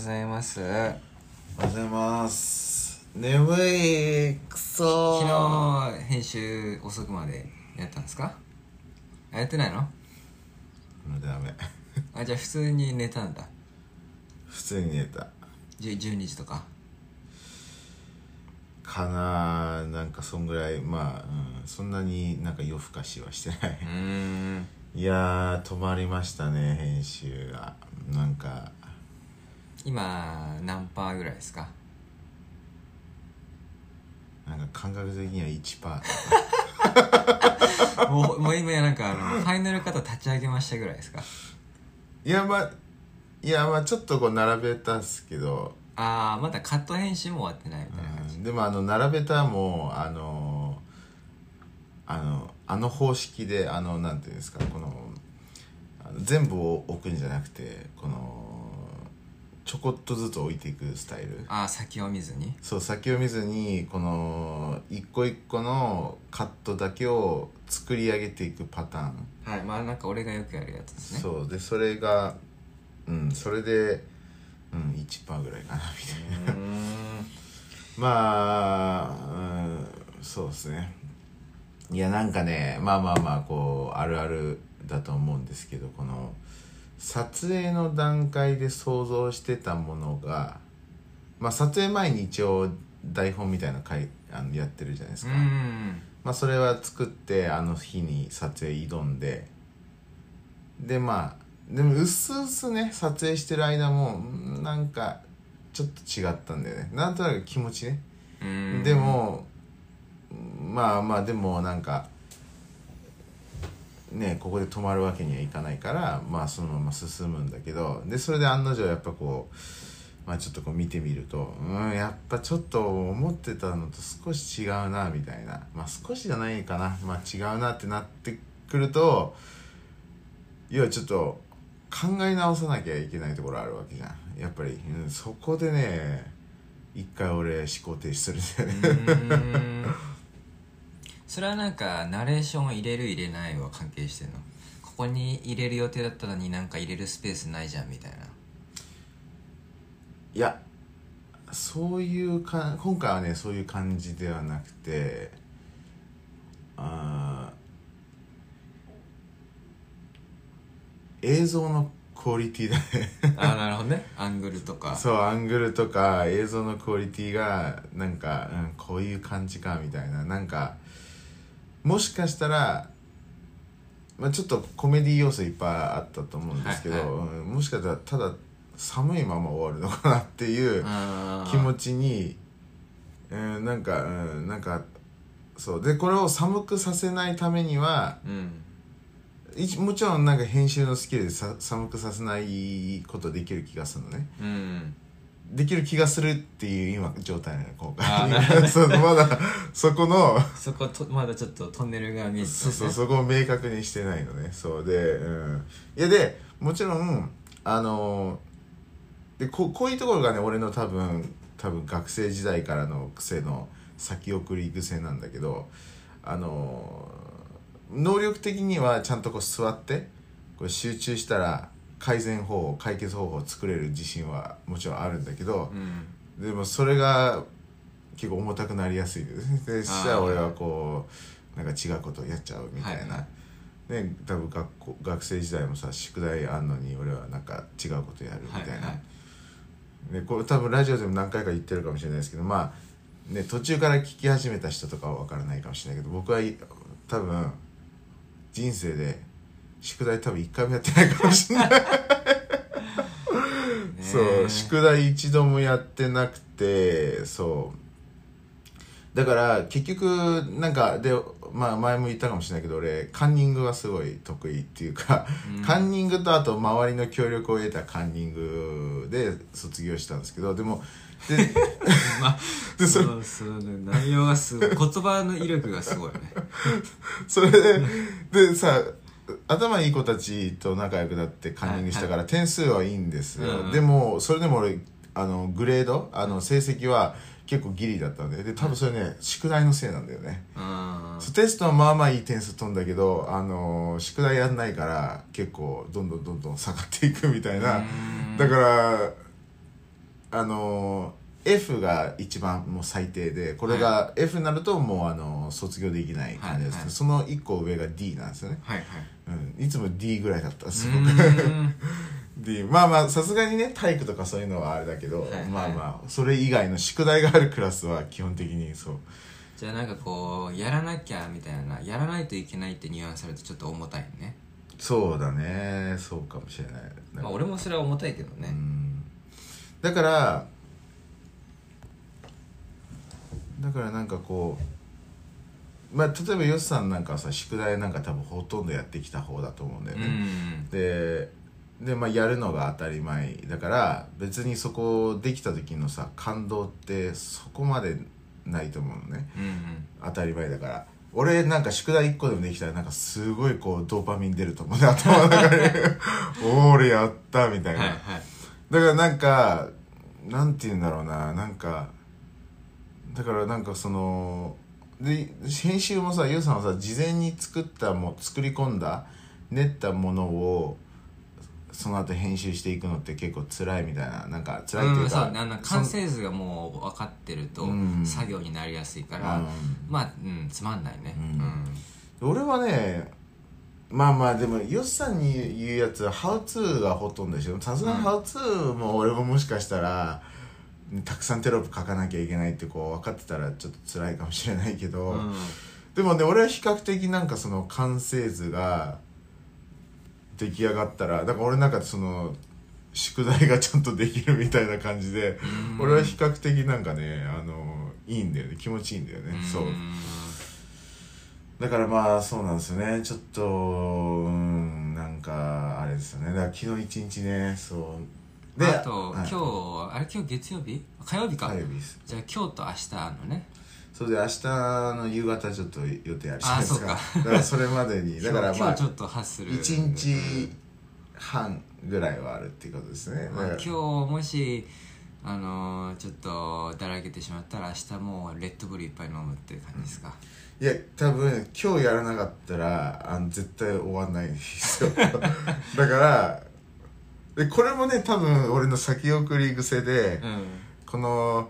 ざいます。おはようございます。眠い。くそ昨ー日編集遅くまでやったんですか？あやってないの？ダメ。あじゃあ普通に寝たんだ。普通に寝た。10 12時とか？かななんかそんぐらい。まあ、うん、そんなになんか夜更かしはしてない。うーん。いやー止まりましたね編集が。なんか今何パーぐらいですか？なんか感覚的には1パー もうもう今やなんかあのファイナルカット立ち上げましたぐらいですか？いやまあいやまあちょっとこう並べたんすけど、ああまだカット編集も終わってないみたいな感じ、うん、でもあの並べたもあのあのあの方式であのなんていうんですかこの全部を置くんじゃなくてこのちょこっとずつ置いていくスタイル。ああ先を見ずに？そう先を見ずにこの一個一個のカットだけを作り上げていくパターン。はいまあなんか俺がよくやるやつですね。そうでそれがうんそれで、うん、1%ぐらいかなみたいな。うーん。まあ、うん、そうですね。いやなんかねまあまあまあこうあるあるだと思うんですけどこの撮影の段階で想像してたものがまあ撮影前に一応台本みたいなのかいあのやってるじゃないですうか、んまあそれは作ってあの日に撮影挑んで。でまあでもうすうすね撮影してる間もうんなんかちょっと違ったんだよね。なんとなく気持ちね。うん。でもまあまあでもなんかねここで止まるわけにはいかないからまあそのまま進むんだけどでそれで案の定やっぱこうまあちょっとこう見てみるとうんやっぱちょっと思ってたのと少し違うなみたいな。まあ少しじゃないかな。まあ違うなってなってくると要はちょっと考え直さなきゃいけないところあるわけじゃん。やっぱり、うん、そこでね一回俺思考停止するんだよね。それはなんかナレーションを入れる入れないは関係してんの？ここに入れる予定だったのになんか入れるスペースないじゃんみたいな。いやそういうか今回はねそういう感じではなくてあー映像のクオリティだね。ああなるほどね。アングルとか。そうアングルとか映像のクオリティがなんか、うん、こういう感じかみたいな。なんかもしかしたら、まあ、ちょっとコメディ要素いっぱいあったと思うんですけど、はいはい。うんもしかしたらただ寒いまま終わるのかなっていう気持ちに、うん、なんか、うん、なんかそう。でこれを寒くさせないためにはうん。一もちろんなんか編集のスキルでさ寒くさせないことできる気がするのね。うんできる気がするっていう今状態 なの今回まだそこのそことまだちょっとトンネルが見えてたそうそうそこを明確にしてないのね。そうでうん。いやでもちろんあのでここういうところがね俺の多分多分学生時代からの癖の先送り癖なんだけどあの能力的にはちゃんとこう座ってこれ集中したら改善方法解決方法を作れる自信はもちろんあるんだけど、うん。でもそれが結構重たくなりやすいですね。でそしたら俺はこうなんか違うことをやっちゃうみたいな、はいね多分学校学生時代もさ宿題あんのに俺はなんか違うことやるみたいな、はいはい。でこれ多分ラジオでも何回か言ってるかもしれないですけどまあね途中から聞き始めた人とかは分からないかもしれないけど僕はい多分人生で宿題多分一回もやってないかもしれない。ねそう宿題一度もやってなくてそう。だから結局なんかで、まあ、前も言ったかもしれないけど俺カンニングはすごい得意っていうか、うん。カンニングとあと周りの協力を得たカンニングで卒業したんですけどでもで まあ でそれそうそうね。内容がすごい。言葉の威力がすごいよね。それででさ頭いい子たちと仲良くなってカンニングしたから点数はいいんですよ、うんでもそれでも俺あのグレードあの成績は結構ギリだったんで。で多分それね宿題のせいなんだよね。テストはまあまあいい点数取んだけどあの宿題やんないから結構どんどんどんどん下がっていくみたいな。うん。だからあの F が一番もう最低でこれが F になるともうあの卒業できない感じです、はいはい。その1個上が D なんですよね、はいはい。うん、いつも D ぐらいだったんですよ。うーん。D まあまあさすがにね体育とかそういうのはあれだけど、はいはい。まあまあそれ以外の宿題があるクラスは基本的にそう。じゃあなんかこうやらなきゃみたいなやらないといけないってニュアンスされるとちょっと重たいね。そうだね。そうかもしれない。まあ俺もそれは重たいけどうねん。だからだからなんかこうまあ例えばヨシさんなんかはさ宿題なんか多分ほとんどやってきた方だと思うんだようね、んででまあやるのが当たり前だから別にそこできた時のさ感動ってそこまでないと思うのね。うんうん。当たり前だから。俺なんか宿題1個でもできたらなんかすごいこうドーパミン出ると思うね頭の中でおー俺やったみたいな、はいはい。だからなんかなんて言うんだろうな。なんかだからなんかそので編集もさユウさんはさ事前に作ったも作り込んだ練ったものをその後編集していくのって結構辛いみたいななんか辛いっていうか、うんそう完成図がもう分かってるとうん。作業になりやすいかそら、うんまあ、うん、つまんないね。うん。俺はねまあまあでもヨシさんに言うやつは「ハウツーがほとんどでしょ。さすがハウツーも俺ももしかしたら、たくさんテロップ書かなきゃいけないってこう分かってたらちょっと辛いかもしれないけど、うん。でもね俺は比較的なんかその完成図が出来上がったらだから俺の中でその宿題がちゃんとできるみたいな感じで、うん。俺は比較的なんかねあのいいんだよね。気持ちいいんだよね、そう。だからまあそうなんですよね。ちょっとうんなんかあれですよね。だから昨日一日ねそうあと、はい。今日あれ今日月曜日？火曜日か、火曜日です。じゃあ今日と明日のね。それで明日の夕方ちょっと予定あるじゃないですか。あそうだからそれまでに。だからまあちょっと発する1日半ぐらいはあるっていうことですね。まあ今日もしあのーちょっとだらけてしまったら明日もうレッドブルいっぱい飲むっていう感じですか、いや多分今日やらなかったらあの絶対終わんないんですよ。だからでこれもね多分俺の先送り癖で、うん。この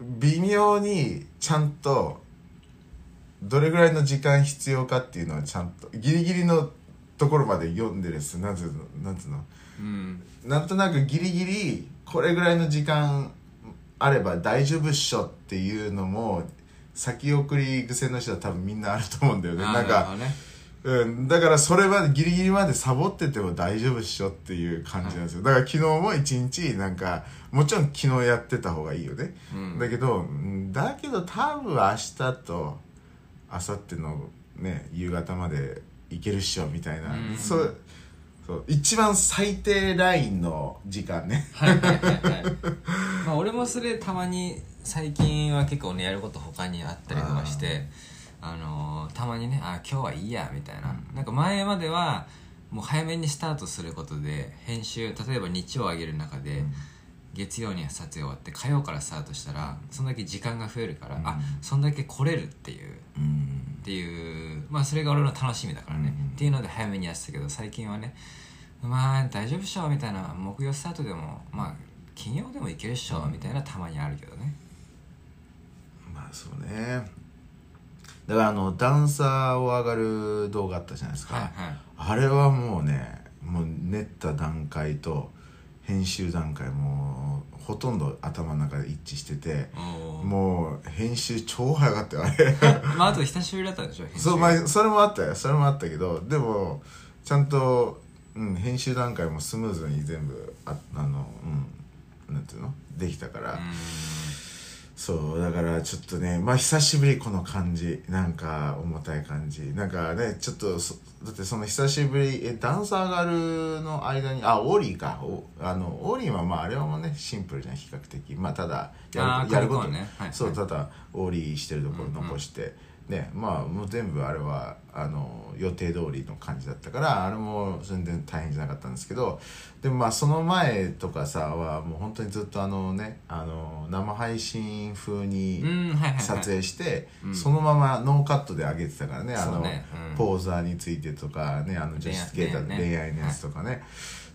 微妙にちゃんとどれぐらいの時間必要かっていうのはちゃんとギリギリのところまで読んでるす。なんつうのなんつうの。うん。なんとなくギリギリこれぐらいの時間あれば大丈夫っしょっていうのも先送り癖の人は多分みんなあると思うんだよね。なんかねうん、だからそれまでギリギリまでサボってても大丈夫っしょっていう感じなんですよ、だから昨日も一日なんかもちろん昨日やってた方がいいよね、うん。だけどうんだけど多分明日と明後日のね夕方までいけるっしょみたいな、うん。そうそう一番最低ラインの時間ね。はいはいはいはい。まあ俺もそれたまに最近は結構ねやること他にあったりとかしてあのーたまにねあ今日はいいやみたいな、なんか前まではもう早めにスタートすることで編集例えば日曜上げる中で、月曜には撮影終わって火曜からスタートしたらそんだけ時間が増えるから、あそんだけ来れるっていう。うん。っていうまあそれが俺の楽しみだからね、うん。っていうので早めにやってたけど最近はねまあ大丈夫っしょみたいな。木曜スタートでもまあ金曜でもいけるっしょみたいなたまにあるけどね。まあそうねだからあのダンサーを上がる動画あったじゃないですか、はいはい。あれはもうねもう練った段階と編集段階もうほとんど頭の中で一致しててもう編集超早かったよあれ。まああと久しぶりだったでしょ編集。そう、まあ、それもあったよそれもあったけどでもちゃんと、うん、編集段階もスムーズに全部ああのうんなんていうの？できたから、うそうだからちょっとねまあ久しぶりこの感じ。なんか重たい感じ。なんかねちょっとそだってその久しぶりえダンサーガールの間にあオーリーか。おあのオーリーはまああれはもうねシンプルじゃん比較的。まあただやるやること、ンね。はい。そうただオーリーしてるところ残して、ねまあもう全部あれはあの予定通りの感じだったからあれも全然大変じゃなかったんですけどでもまあその前とかさはもう本当にずっとあのねあの生配信風にうんはいはいはい。撮影して、うん。そのままノーカットで上げてたからねあのそうね。うん。ポーザーについてとかねあの女子スケーターの恋愛ね。恋愛のやつとかね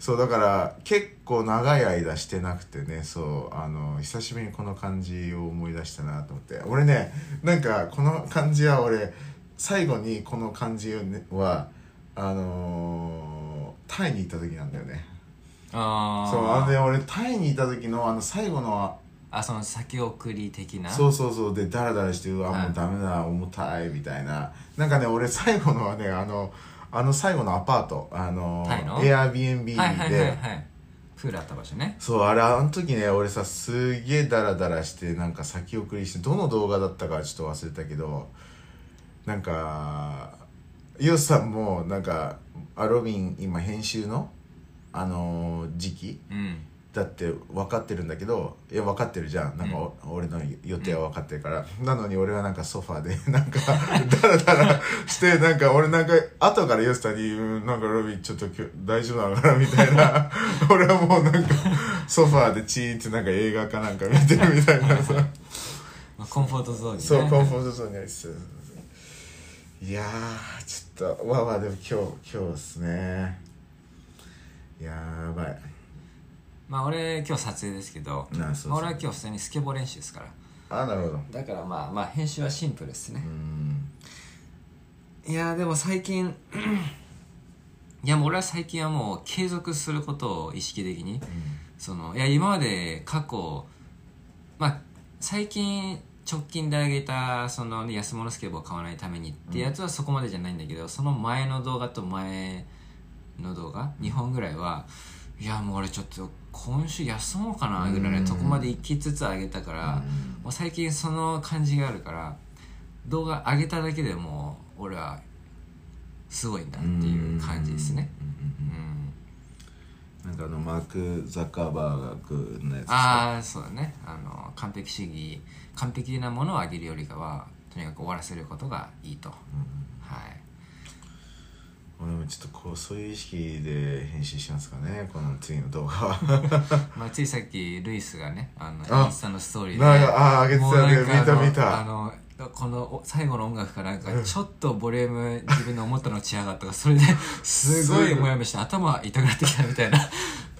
そうだから結構長い間してなくてねそうあの久しぶりにこの感じを思い出したなと思って。俺ねなんかこの感じは俺最後にこの感じはあのータイに行った時なんだよね。ああそうあのね俺タイにいた時のあの最後のあその先送り的な？そうそうそう。でダラダラしてうわはい。もうダメだ重たいみたいな。なんかね俺最後のはねあのあの最後のアパートあのタイの？Airbnb で、はいはいはいはい。プールあった場所ね。そうあれあの時ね俺さすげえダラダラしてなんか先送りしてどの動画だったかちょっと忘れたけどなんかヨウさんもなんかアロビン今編集の？あの時期？うんだって分かってるんだけどいや分かってるじゃん。なんかお、俺の予定は分かってるから、なのに俺はなんかソファーで なんかダラダラしてなんか俺なんか後からヨスタにうん「なんかロビンちょっと今日大丈夫なのかな」みたいな。俺はもうなんかソファーでチーンってなんか映画かなんか見てるみたいなさ。まあコンフォートゾーンにね。そうコンフォートゾーンにありつついやーちょっとまあまあでも今日今日ですね。やばいまあ俺今日撮影ですけどそうそう。まあ俺は今日普通にスケボー練習ですから。あなるほど。だからまあまあ編集はシンプルですね。うん。いやーでも最近 いやもう俺は最近はもう継続することを意識的にそのいや今まで過去まあ最近直近で上げたその、ね、安物スケボーを買わないためにってやつはそこまでじゃないんだけど、その前の動画と前の動画2本ぐらいはいやもう俺ちょっと今週休もうかなぐらいのとこまで行きつつ上げたから、もう最近その感じがあるから動画上げただけでもう俺はすごいんだっていう感じですね。うん。なんかあのマーク・ザッカーバーグのやつああそうだね。あの完璧主義完璧なものを上げるよりかはとにかく終わらせることがいいと、はい俺もちょっとこうそういう意識で編集しますかねこの次の動画は。まあ、ついさっきルイスがねあのあインスタのストーリーで。あー上げてたね見た見た。あのこのお最後の音楽かなんかちょっとボリューム自分の思ったの違かったからそれで すごいモヤモヤして頭痛くなってきたみたいな。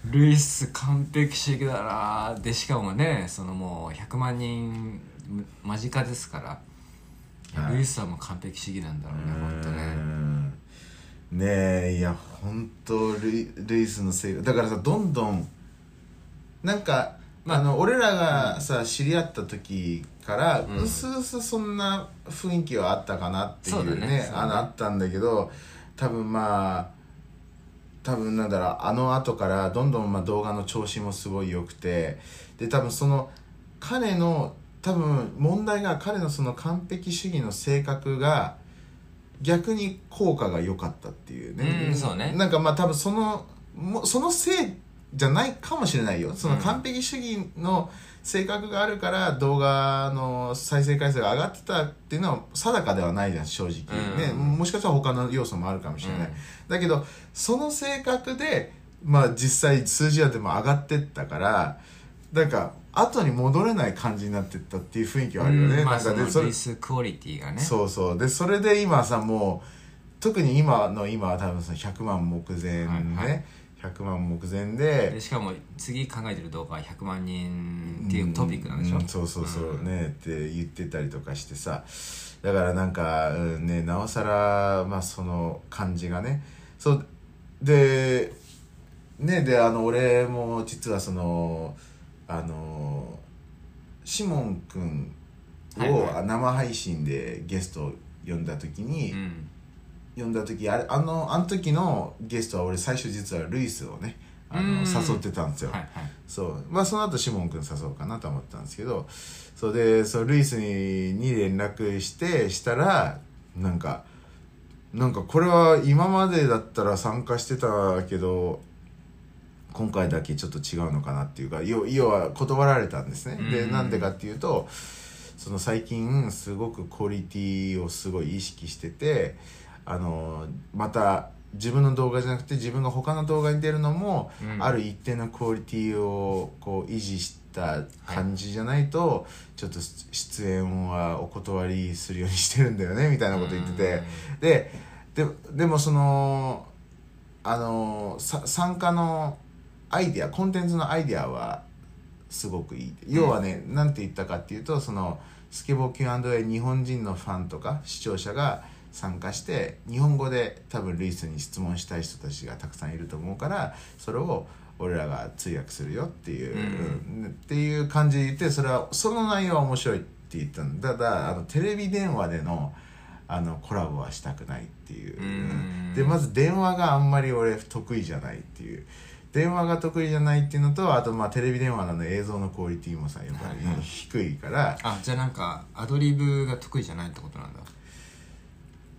ルイス完璧主義だなでしかもねそのもう100万人間近ですから、はい。ルイスはもう完璧主義なんだろうね本当ね。うんねえいや本当ルイルイスのせいだからさどんどんなんか、まああの俺らがさ、知り合った時から、うん。うすうすそんな雰囲気はあったかなっていうそうねだね。そうだね。あのあったんだけど多分まあ多分なんだろうあの後からどんどんまあ動画の調子もすごい良くてで多分その彼の多分問題が彼のその完璧主義の性格が逆に効果が良かったっていうね、うんそうね。なんかまあ多分そのもそのせいじゃないかもしれないよ。その完璧主義の性格があるから動画の再生回数が上がってたっていうのは定かではないじゃん正直、うん。ねもしかしたら他の要素もあるかもしれない、うん。だけどその性格でまあ実際数字はでも上がってったからなんか後に戻れない感じになってったっていう雰囲気はあるよね、うんまあなんかでそれそのルイスクオリティがね。そうそう。でそれで今さもう特に今の今は多分その100万目前ね、はいはい。100万目前で。でしかも次考えてる動画は100万人っていうトピックなんでしょ、うんそうそうそう、うん。ねって言ってたりとかしてさ。だからなんか、うん、ねなおさらまあその感じがね。そう。でねであの俺も実はそのあのシモン君を生配信でゲスト呼んだ時に、うん。呼んだ時あれあのあの時のゲストは俺最初実はルイスをねあのうん誘ってたんですよ、はいはい。そう。まあその後シモン君誘おうかなと思ったんですけどそうでそうルイスにに連絡してしたらなんかなんかこれは今までだったら参加してたけど今回だけちょっと違うのかなっていうか要要は断られたんですね、でうん。なんでかっていうとその最近すごくクオリティをすごい意識しててああのまた自分の動画じゃなくて自分が他の動画に出るのも、うん。ある一定のクオリティをこう維持した感じじゃないと、ちょっと出演はお断りするようにしてるんだよねみたいなこと言ってて、でででもそのあのさ参加のアイディアコンテンツのアイディアはすごくいい。要はね、なんて言ったかっていうとそのスケボー Q&A 日本人のファンとか視聴者が参加して日本語で多分ルイスに質問したい人たちがたくさんいると思うからそれを俺らが通訳するよっていう、うん。うんっていう感じで言ってそれはその内容は面白いって言ったんだただあのテレビ電話でのあのコラボはしたくないっていう、うん。でまず電話があんまり俺得意じゃないっていう電話が得意じゃないっていうのとあとまあテレビ電話なので映像のクオリティもさやっぱりはいはい。低いから。あじゃあなんかアドリブが得意じゃないってことなんだ。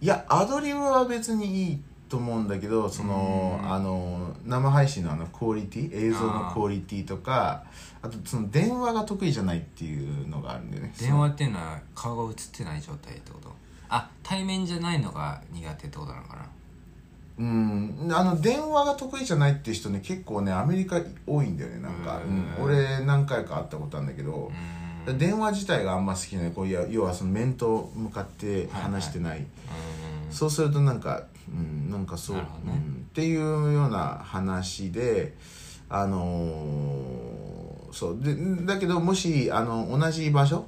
いやアドリブは別にいいと思うんだけどそのうん。あの生配信のあのクオリティ映像のクオリティとかあとその電話が得意じゃないっていうのがあるんだよね。電話っていうのは顔が映ってない状態ってこと？あ対面じゃないのが苦手ってことなのかな？うん。あの電話が得意じゃないっていう人ね結構ねアメリカ多いんだよねなんか、うん。うん。俺何回か会ったことあるんだけど、うん。電話自体があんま好きない。こういや要はその面と向かって話してない、うん。そうするとなんか、うん、なんかそう、ね。うん。っていうような話であのーそう。でだけどもしあの同じ場所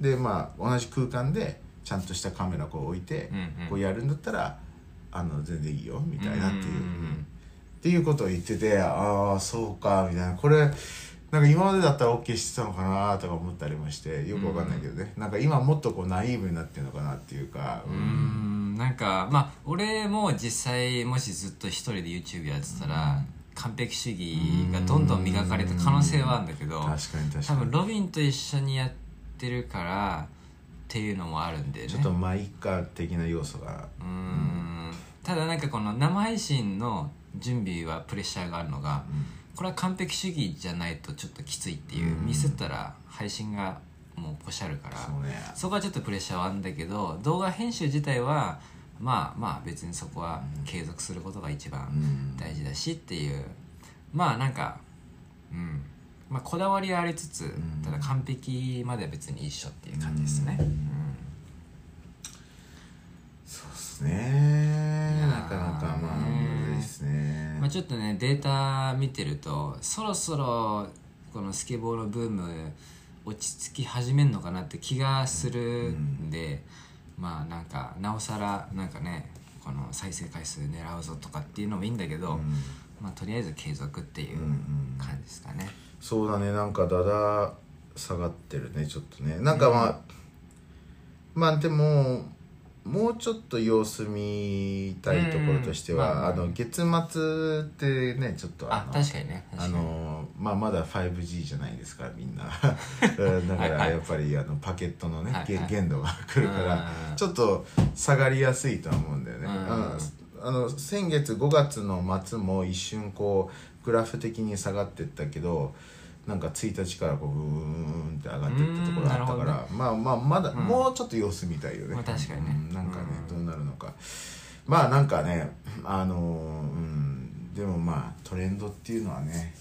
でまあ同じ空間でちゃんとしたカメラこう置いて、こうやるんだったらあの全然いいよみたいなっていう、うんうんうん。っていうことを言っててああそうかみたいな。これなんか今までだったら OK してたのかなとか思ったりもしてよくわかんないけどね、なんか今もっとこうナイーブになってるのかなっていうか、うーんなんかまあ俺も実際もしずっと一人で YouTube やってたら、完璧主義がどんどん磨かれた可能性はあるんだけど確かに確多かに。分ロビンと一緒にやってるからっていうのもあるんでね。ちょっとマイカ的な要素が。うーんただなんかこの生配信の準備はプレッシャーがあるのが、これは完璧主義じゃないとちょっときついっていう、うん。ミスったら配信がもうポシャるからね。そこはちょっとプレッシャーはあるんだけど動画編集自体はまあまあ別にそこは継続することが一番うん。大事だしっていう。まあなんかうん。まあこだわりはありつつ、ん。ただ完璧までは別に一緒っていう感じですね、うん。うん。そうっすねなかなかまあむずいっすね。まあ、ちょっとねデータ見てるとそろそろこのスケボーのブーム落ち着き始めんのかなって気がするんで、まあなんかなおさらなんかねこの再生回数狙うぞとかっていうのもいいんだけど、うん。まあとりあえず継続っていううんうん感じですかね。そうだねなんかだだ下がってるねちょっとね。なんかまあ、まあでももうちょっと様子見たいところとしては、うんまああ。の月末ってねちょっとあの確かにね。確あのまあまだ 5G じゃないですからみんな。う んだからやっぱりあのパケットのね、はいはい。げ限度が来るからうん。ちょっと下がりやすいとは思うんだよね、あの先月5月の末も一瞬こうグラフ的に下がってったけどなんか1日からこうブーンって上がっていったところあったから、うんなるまあまあまだ、ん。もうちょっと様子見たいよね、まあ確かにね。うんなんかね、うん。どうなるのか。まあなんかねあのうんでもまあトレンドっていうのはね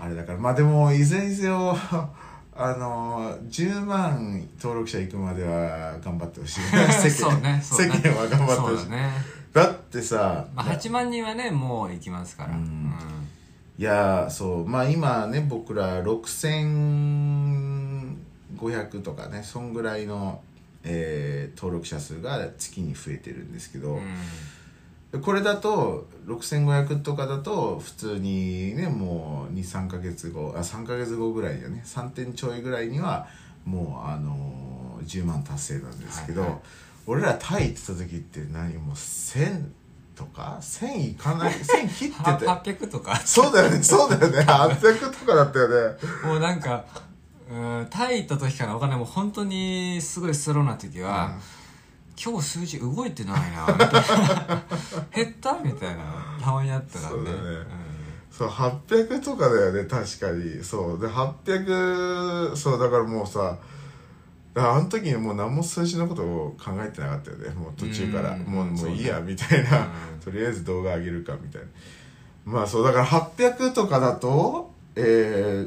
あれだから。まあでもいずれにせよ あの10万登録者いくまでは頑張ってほしい。世 そうねね。世間は頑張ってほしい。だね、だってさ、まあ、8万人はねもう行きますから、うんいやーそう。まあ今ね僕ら6500とかねそんぐらいの、えー登録者数が月に増えてるんですけど、うん。これだと6500とかだと普通にねもう23か月後あ3か月後ぐらいにはね。3点ちょいぐらいにはもうあのー10万達成なんですけど、はいはい。俺らタイ行ってた時って何もう1000とか1000いかない 1000切ってて。は800とか。そうだよねそうだよね。800とかだったよね。もうなんか、うん、タイ行った時からお金もう本当にすごいスローな時は、今日数字動いてないな、みたいな。減ったみたいな。たまにあったからね。そうだね。そう800とかだよね確かに。そう。で800そうだからもうさあの時にもう何も数字のことを考えてなかったよね。もう途中から。うん。もうもそういいやみたいな、うん。とりあえず動画上げるかみたいな。まあそうだから800とかだとえ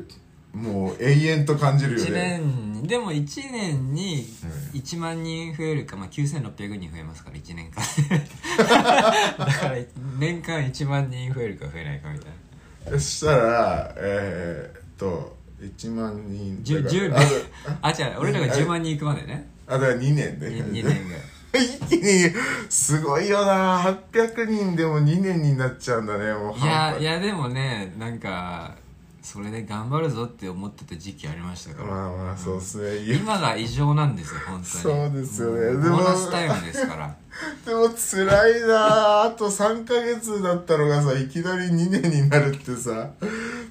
ー、もう永遠と感じるよ1ね年にでも1年にうん。1万人増えるか、まあ、9600人増えますから1年間。だから年間1万人増えるか増えないかみたいな。そしたらえー、っと1万人10だから10あ年あ違う。俺らが10万人いくまでね。あだから2年で、2, 年ぐらい。一気にすごいよな。800人でも2年になっちゃうんだねもう。いやいやでもねなんかそれで頑張るぞって思ってた時期ありましたから、まあまあそうっすね、今が異常なんですよ本当に。そうですよね。でも。ボーナスタイムですから。でも辛いな。あと3ヶ月だったのがさいきなり2年になるってさ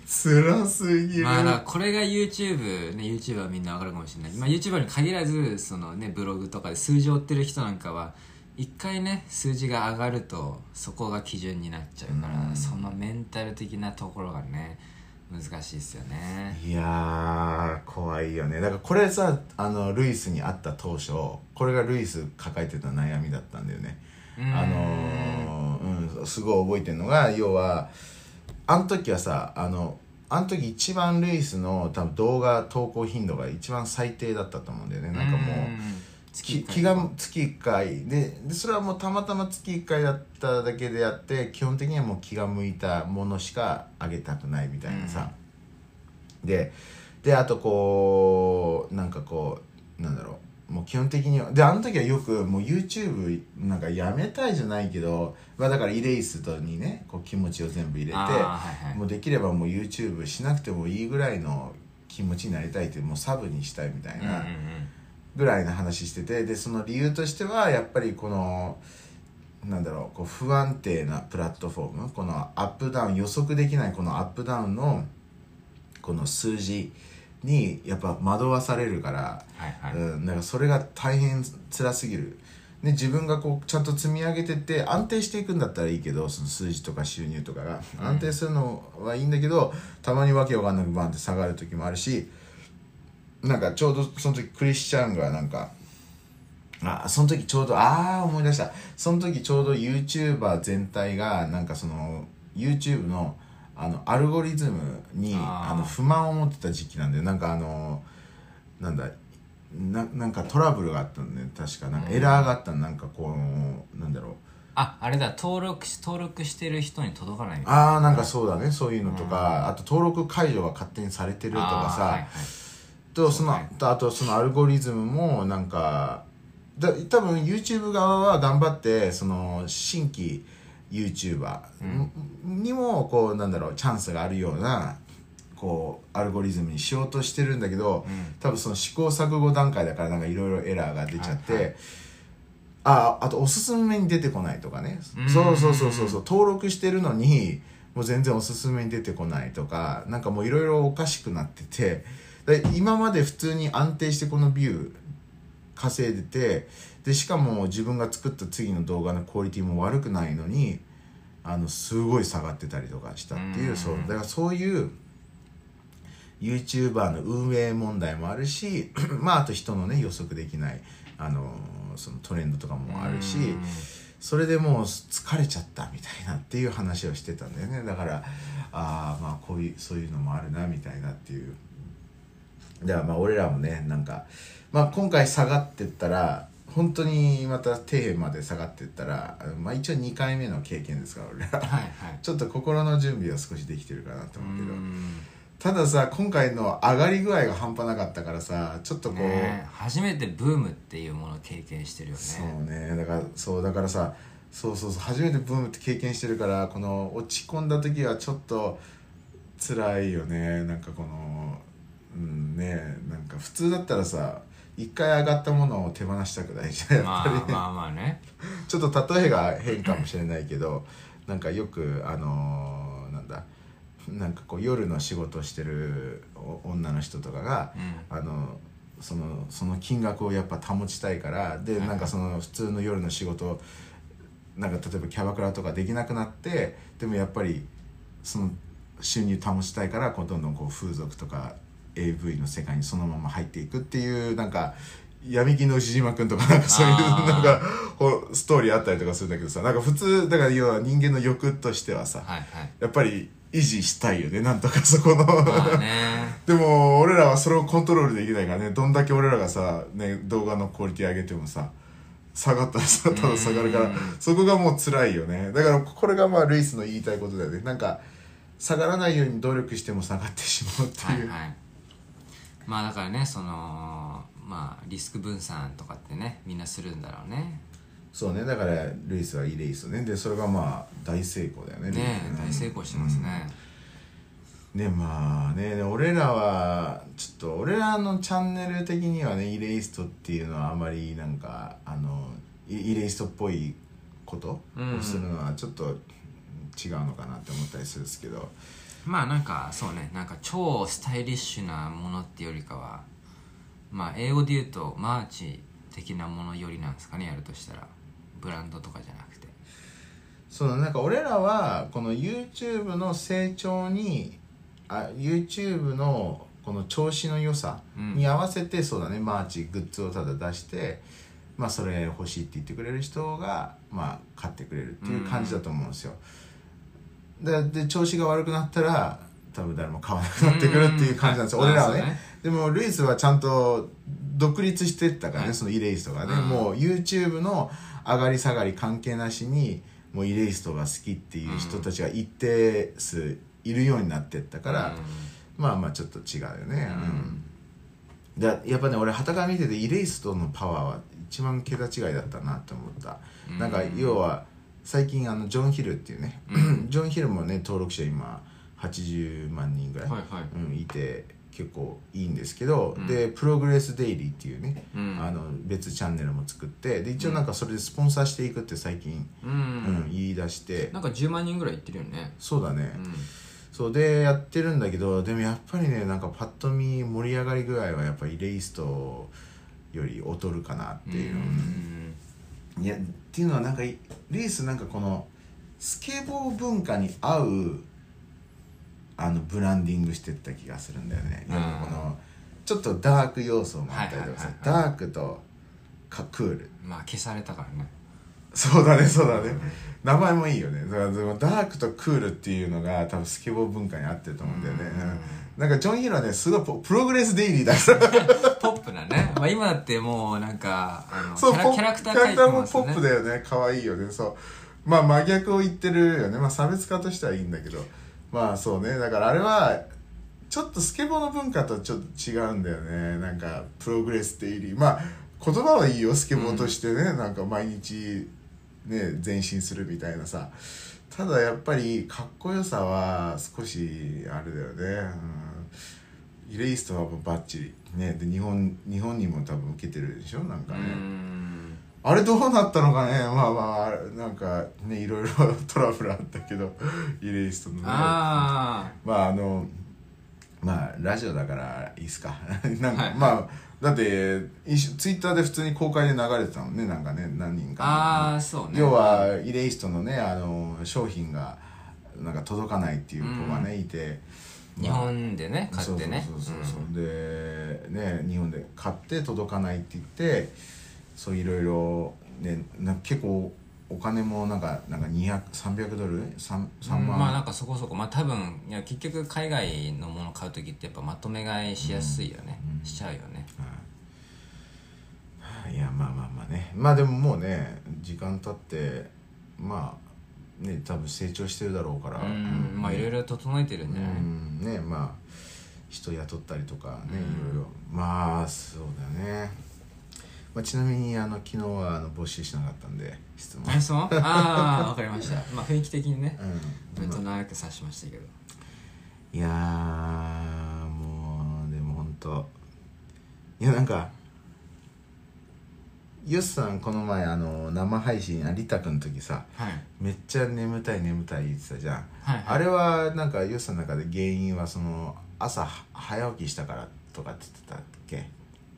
辛すぎる、まあだからこれが YouTube ね YouTuber はみんなわかるかもしれない、まあ、YouTuber に限らずそのねブログとかで数字を追ってる人なんかは一回ね数字が上がるとそこが基準になっちゃうから、うん。そのメンタル的なところがね難しいですよね。いやー怖いよね。だからこれさあのルイスに会った当初これがルイス抱えてた悩みだったんだよね。うん。あのーうんすごい覚えてるのが要はあの時はさあのあの時一番ルイスの多分動画投稿頻度が一番最低だったと思うんだよね。なんかもう月き気が月1回。ででそれはもうたまたま月1回だっただけであって基本的にはもう気が向いたものしかあげたくないみたいなさ、でであとこうなんかこうなんだろうもう基本的には。であの時はよくもう YouTube なんかやめたいじゃないけど、まあ、だからイレイストにねこう気持ちを全部入れて、はいはい。もうできればもう YouTube しなくてもいいぐらいの気持ちになりたいってもうサブにしたいみたいな、ぐらいの話しててでその理由としてはやっぱりこのなんだろうこう不安定なプラットフォームこのアップダウン予測できないこのアップダウンのこの数字にやっぱ惑わされるから、はいはい。うん、だからそれが大変辛すぎる。で自分がこうちゃんと積み上げてって安定していくんだったらいいけどその数字とか収入とかが。安定するのはいいんだけど、たまにわけわかんなくバンって下がる時もあるしなんかちょうどその時クリスチャンがなんかあその時ちょうどああ思い出した。その時ちょうど YouTuber 全体がなんかその YouTube のあのアルゴリズムにあの不満を持ってた時期なんでなんかあのなんだななんかトラブルがあったんで確かなんかエラーがあったのなんかこうなんだろう。ああれだ登録し登録してる人に届かないみたいな。ああなんかそうだね。そういうのとか、あと登録解除が勝手にされてるとかさ、あーはいはい。とそのあとそのアルゴリズムもなんかだ多分 YouTube 側は頑張ってその新規 YouTuber にもこうなんだろうチャンスがあるようなこうアルゴリズムにしようとしてるんだけど、うん。多分その試行錯誤段階だからなんかいろいろエラーが出ちゃって、はいはい。ああとおすすめに出てこないとかね。うん。そうそうそうそうそう。登録してるのにもう全然おすすめに出てこないとかなんかもういろいろおかしくなってて。で今まで普通に安定してこのビュー稼いでてでしかも自分が作った次の動画のクオリティも悪くないのにあのすごい下がってたりとかしたっていううん。そう。だからそういう YouTuber の運営問題もあるし まああと人のね予測できないあのそのトレンドとかもあるしうん。それでもう疲れちゃったみたいなっていう話をしてたんだよね。だからああまあこういうそういうのもあるなみたいなっていう。だからまあ俺らもねなんか、まあ、今回下がってったら本当にまた底辺まで下がってったらまあ一応2回目の経験ですから俺らはいはい。ちょっと心の準備は少しできてるかなとう思うけど。ん。たださ今回の上がり具合が半端なかったからさちょっとこう、ね初めてブームっていうものを経験してるよね。そうね。だからそうだからさそうそうそう初めてブームって経験してるからこの落ち込んだ時はちょっと辛いよね。なんかこのうんねなんか普通だったらさ一回上がったものを手放したくないじゃんやっまぱり、あまあまあね。ちょっと例えが変かもしれないけどなんかよくあのーなんだなんかこう夜の仕事をしてるお女の人とかが、うん。あのそのその金額をやっぱ保ちたいからではい。なんかその普通の夜の仕事なんか例えばキャバクラとかできなくなってでもやっぱりその収入保ちたいからこうどんどんこう風俗とか AV の世界にそのまま入っていくっていうなんか闇金の牛島君とかなんかそういうなんかほストーリーあったりとかするんだけどさなんか普通だから要は人間の欲としてはさはいはい。やっぱり維持したいよねなんとかそこの、でも俺らはそれをコントロールできないからねどんだけ俺らがさ、ね、動画のクオリティ上げてもさ下がったらさただ下がるからそこがもう辛いよね。だからこれがまあルイスの言いたいことだよね。なんか下がらないように努力しても下がってしまうっていう、はいはいまあだからねそのまあリスク分散とかってねみんなするんだろうね。そうね。だからルイスはいいレースね。でそれがまあ大成功だよねねルイス。大成功してますね、ねまあね俺らはちょっと俺らのチャンネル的にはねイレイストっていうのはあまりなんかあのイイレイストっぽいことをするのはちょっと違うのかなって思ったりするんですけど、まあなんかそうねなんか超スタイリッシュなものってよりかはまあ英語で言うと merch 的なものよりなんですかねやるとしたら。ブランドとかじゃなくて。そのなんか俺らはこの YouTube の成長にあ YouTube のこの調子の良さに合わせて、そうだね。 merch グッズをただ出してまあそれ欲しいって言ってくれる人がまあ買ってくれるっていう感じだと思うんですよ、でで調子が悪くなったら多分誰も買わなくなってくるっていう感じなんですよ、うん俺らはね,、ね。でもルイスはちゃんと独立してったからね、はいそのイレイストがね、うん。もう YouTube の上がり下がり関係なしにもうイレイストが好きっていう人たちが一定数いるようになってったから、まあまあちょっと違うよね、うん。だやっぱね俺はたから見ててイレイストのパワーは一番桁違いだったなって思った、うん。なんか要は最近あのジョン・ヒルっていうね、ジョン・ヒルもね登録者今80万人ぐらい、はいはい。うん、いて結構いいんですけど、うん。でプログレスデイリーっていうね、うん。あの別チャンネルも作ってで一応なんかそれでスポンサーしていくって最近、ううんん言い出して。なんか10万人ぐらいいってるよね。そうだね、うん。そうでやってるんだけどでもやっぱりねなんかパッと見盛り上がり具合はやっぱりレイストより劣るかなっていう、うんいやっていうのはなんかいレースなんかこのスケボー文化に合うあのブランディングしてった気がするんだよね、うん。このちょっとダーク要素もあったりとかさ、はいはいはいダークとかクール。まあ消されたからね。そうだねそうだね。名前もいいよね。だからダークとクールっていうのが多分スケボー文化に合ってると思うんだよね、うんなんかジョン・ヒルはねすごいポ Progress Daily だから ポップなね、まあ、今だってもうなんかあのそうキャラクターキャラクターもポップだよね。可愛いよね。そう。まあ真逆を言ってるよね。まあ差別化としてはいいんだけど。まあそうね。だからあれはちょっとスケボーの文化とちょっと違うんだよね。なんか Progress Daily。まあ言葉はいいよ。スケボーとしてね、なんか毎日ね前進するみたいなさ。ただやっぱりかっこよさは少しあれだよね、うん、イレイストはバッチリ。ね。で日本日本にも多分受けてるでしょ？なんかうね、ん。あれどうなったのかね？まあまあなんかねいろいろ トラブルあったけどイレイストのね。あまああのまあラジオだからいいっすか。なんか、はいまあだってツイッターで普通に公開で流れてたもんねなんかね何人か。ああそうね。要はイレイストのねあの商品がなんか届かないっていう子がね、いて日本でね買ってね。そうそうそうそう、でね日本で買って届かないって言ってそういろいろねな結構お金もなんかなんか200300ドル？3, 3万、うん。まあなんかそこそこ。まあ多分いや結局海外のもの買う時ってやっぱまとめ買いしやすいよね、しちゃうよね。いやまあまあまあね。まあでももうね時間経ってまあね多分成長してるだろうから。うんまあいろいろ整えてるんじゃない、うん。ねまあ人雇ったりとかね、いろいろ。まあそうだね、まあ、ちなみにあの昨日はあの募集しなかったんで質問。あそう？ああわかりました。まあ雰囲気的にね。うん。目と長くさしましたけど。いやーもうでも本当。いやなんかヨスさんこの前あの生配信あリタくんの時さはい。めっちゃ眠たい眠たい言ってたじゃん、はいはい。あれはなんかヨスさんの中で原因はその朝早起きしたからとかって言ってたっけ？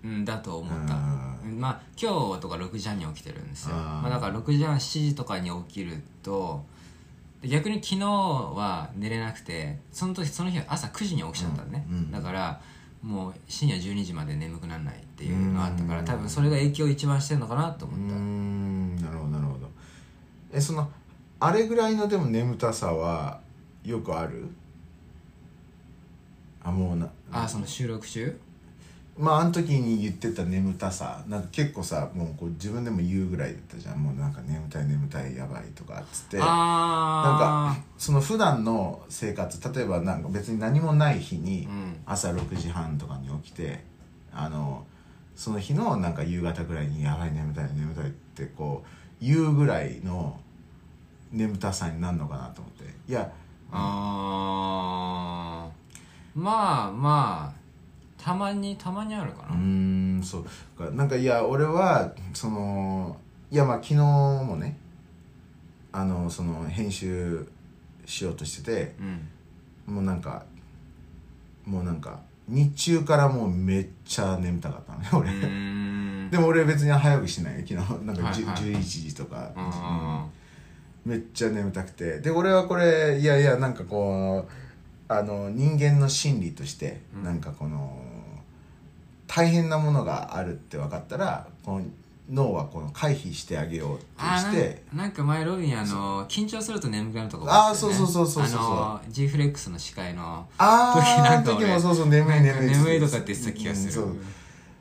うんだと思った。うん。まあ今日とか6時半に起きてるんですよ。まあ、だから6時半7時とかに起きるとで逆に昨日は寝れなくてその時その日は朝9時に起きちゃったのね、うんうん。だからもう深夜12時まで眠くならないっていうのがあったからうん。多分それが影響一番してるのかなと思った、ん。なるほどなるほど。えそのあれぐらいのでも眠たさはよくある？あもうな。あその収録中？まああの時に言ってた眠たさなんか結構さもうこう自分でも言うぐらいだったじゃん。もうなんか眠たい眠たいやばいとかっつって。なんあかその普段の生活例えばなんか別に何もない日にうん。朝6時半とかに起きてあのその日のなんか夕方ぐらいに「やばい眠たい眠たい」ってこう言うぐらいの眠たさになるのかなと思って。いやあー。まあまあたまにたまにあるかな、んそう。かなんかいや俺はそのいやまあ昨日もねあのその編集しようとしててうんもうなんかもうなんか日中からもうめっちゃ眠たかったのね俺、でも俺別に早くしないよ昨日。なんか、はいはい。11時とか、あめっちゃ眠たくて。で俺はこれいやいやなんかこうあの人間の心理として、うん。なんかこの大変なものがあるって分かったらこの脳はこの回避してあげようってあして。なんか前ロビンあの緊張すると眠くなるとこあーそうそうそうそうそうあの G フレックスの司会のあ時なんあ時か俺もそうそう眠い眠い眠い。とかって言ってた気がする、うんそう。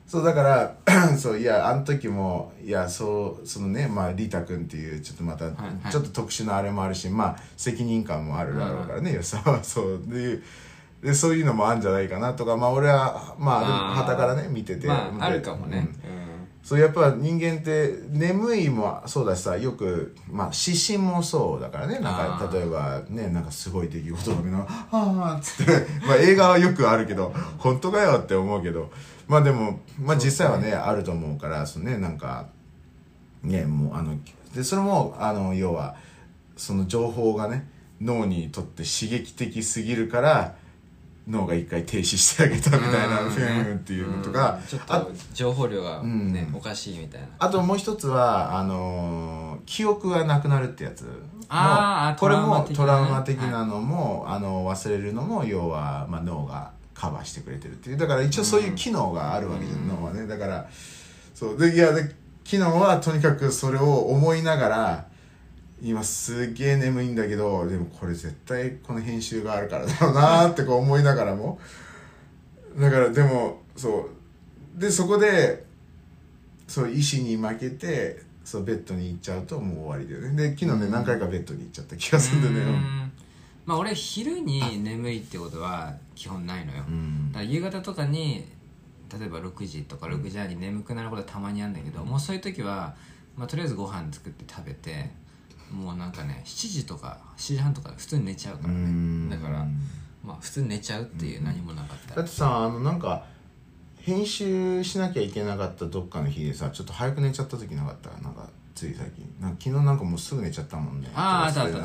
そうだから そういやあの時もいやそうそのねまあリータ君っていうちょっとまた、はいちょっと特殊なあれもあるしまあ責任感もあるだろうからね、よさはそうででそういうのもあるんじゃないかなとかまあ俺はまあまあはたからね見てて、まああるかもね、うん。そうやっぱ人間って眠いもそうだしさよくまあ失神もそうだからね。なんか例えばねなんかすごい出来事が見ながら「はあ」っつって。まあ映画はよくあるけど本当かよって思うけど。まあでもまあ実際はねあると思うからそのねなんかねもうあのでそれもあの要はその情報がね脳にとって刺激的すぎるから脳が一回停止してあげたみたいなうん。フィルムっていうのとかうん。ちょっあと情報量がね、うん。おかしいみたいな。あともう一つはあのー記憶がなくなるってやつ。あーこれもトトラウマ的的な。のも、あの忘れるのも要は、まあ、脳がカバーしてくれてるっていう。だから一応そういう機能があるわけじゃん、うん脳はね。だからそう。でいやで昨日はとにかくそれを思いながら今すげえ眠いんだけどでもこれ絶対この編集があるからだろうなってこう思いながらも。だからでもそう。でそこでそう意志に負けてそうベッドに行っちゃうともう終わりだよね。で昨日ね、うん。何回かベッドに行っちゃった気がするんでねうん。まあ俺昼に眠いってことは基本ないのよ、うん。だから夕方とかに例えば6時とか6時半に眠くなることはたまにあるんだけど、もうそういう時は、まあ、とりあえずご飯作って食べてもうなんかね7時とか7時半とか普通に寝ちゃうからね、うん。だからまあ普通に寝ちゃうっていう何もなかったら、だってさあのなんか編集しなきゃいけなかったどっかの日でさちょっと早く寝ちゃった時なかった？なんかつい最近。なんか昨日なんかもうすぐ寝ちゃったもんね。あああったあった、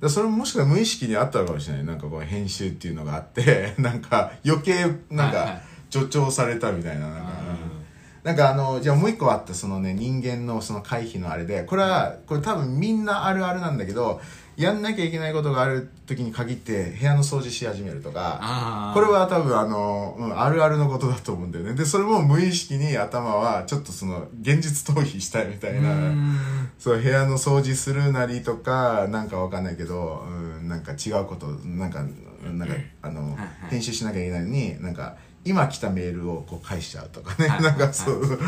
だそれももしかしたら無意識にあったのかもしれない。なんかこう編集っていうのがあって なんか余計なんかい助長されたみたいななんか、うんなんかあのじゃあもう一個あったそのね人間のその回避のあれでこれはこれ多分みんなあるあるなんだけどやんなきゃいけないことがある時に限って部屋の掃除し始めるとかこれは多分あの、うん、あるあるのことだと思うんだよね。でそれも無意識に頭はちょっとその現実逃避したいみたいなうん。そう部屋の掃除するなりとかなんかわかんないけど、うん、なんか違うことなんかなんかあの、はい。編集しなきゃいけないのになんか今来たメールをこう返しちゃうとかね、はい。なんかそう、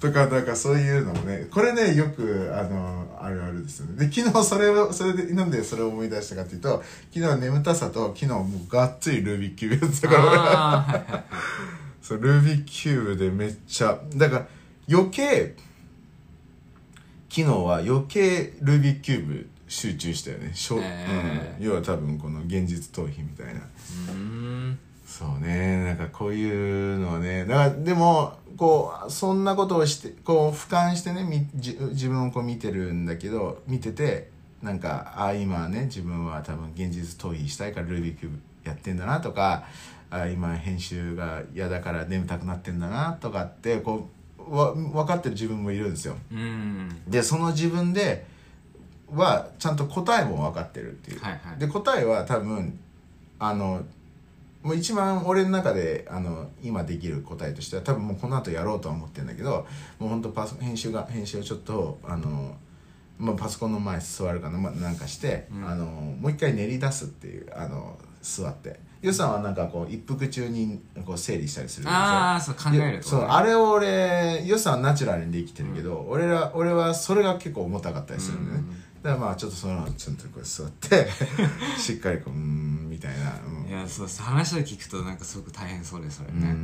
とかなんかそういうのもね。これねよくあのあるあるですよね。で昨日それをそれでなんでそれを思い出したかっていうと昨日は眠たさと昨日もうがっつりルービックキューブやってたから。はいはいはい。そうルービックキューブでめっちゃだから余計昨日は余計ルービックキューブ集中したよね。しょ、えうん、要は多分この現実逃避みたいな。うんそうね。なんかこういうのはね。だからでもこうそんなことをしてこう俯瞰してねみじ自分をこう見てるんだけど見ててなんかああ今ね自分は多分現実逃避したいからルービックやってんだなとかあ今編集が嫌だから眠たくなってんだなとかってこうわ分かってる自分もいるんですよ。うん。でその自分ではちゃんと答えも分かってるっていう、はいはい。で答えは多分あのもう一番俺の中であの今できる答えとしては多分もうこの後やろうとは思ってるんだけどもう本当パソ編集が編集をちょっとあの、まあ、パソコンの前座るかな,、まあ、なんかして、うん。あのもう一回練り出すっていうあの座って。予算はなんかこう一服中にこう整理したりするああそう考えるとそうあれを俺予算はナチュラルにできてるけど、俺ら俺はそれが結構重たかったりするんでね、だからまあちょっとそのちょっとこう座って しっかりこううーんいやそう話を聞くとなんかすごく大変そうですそれうね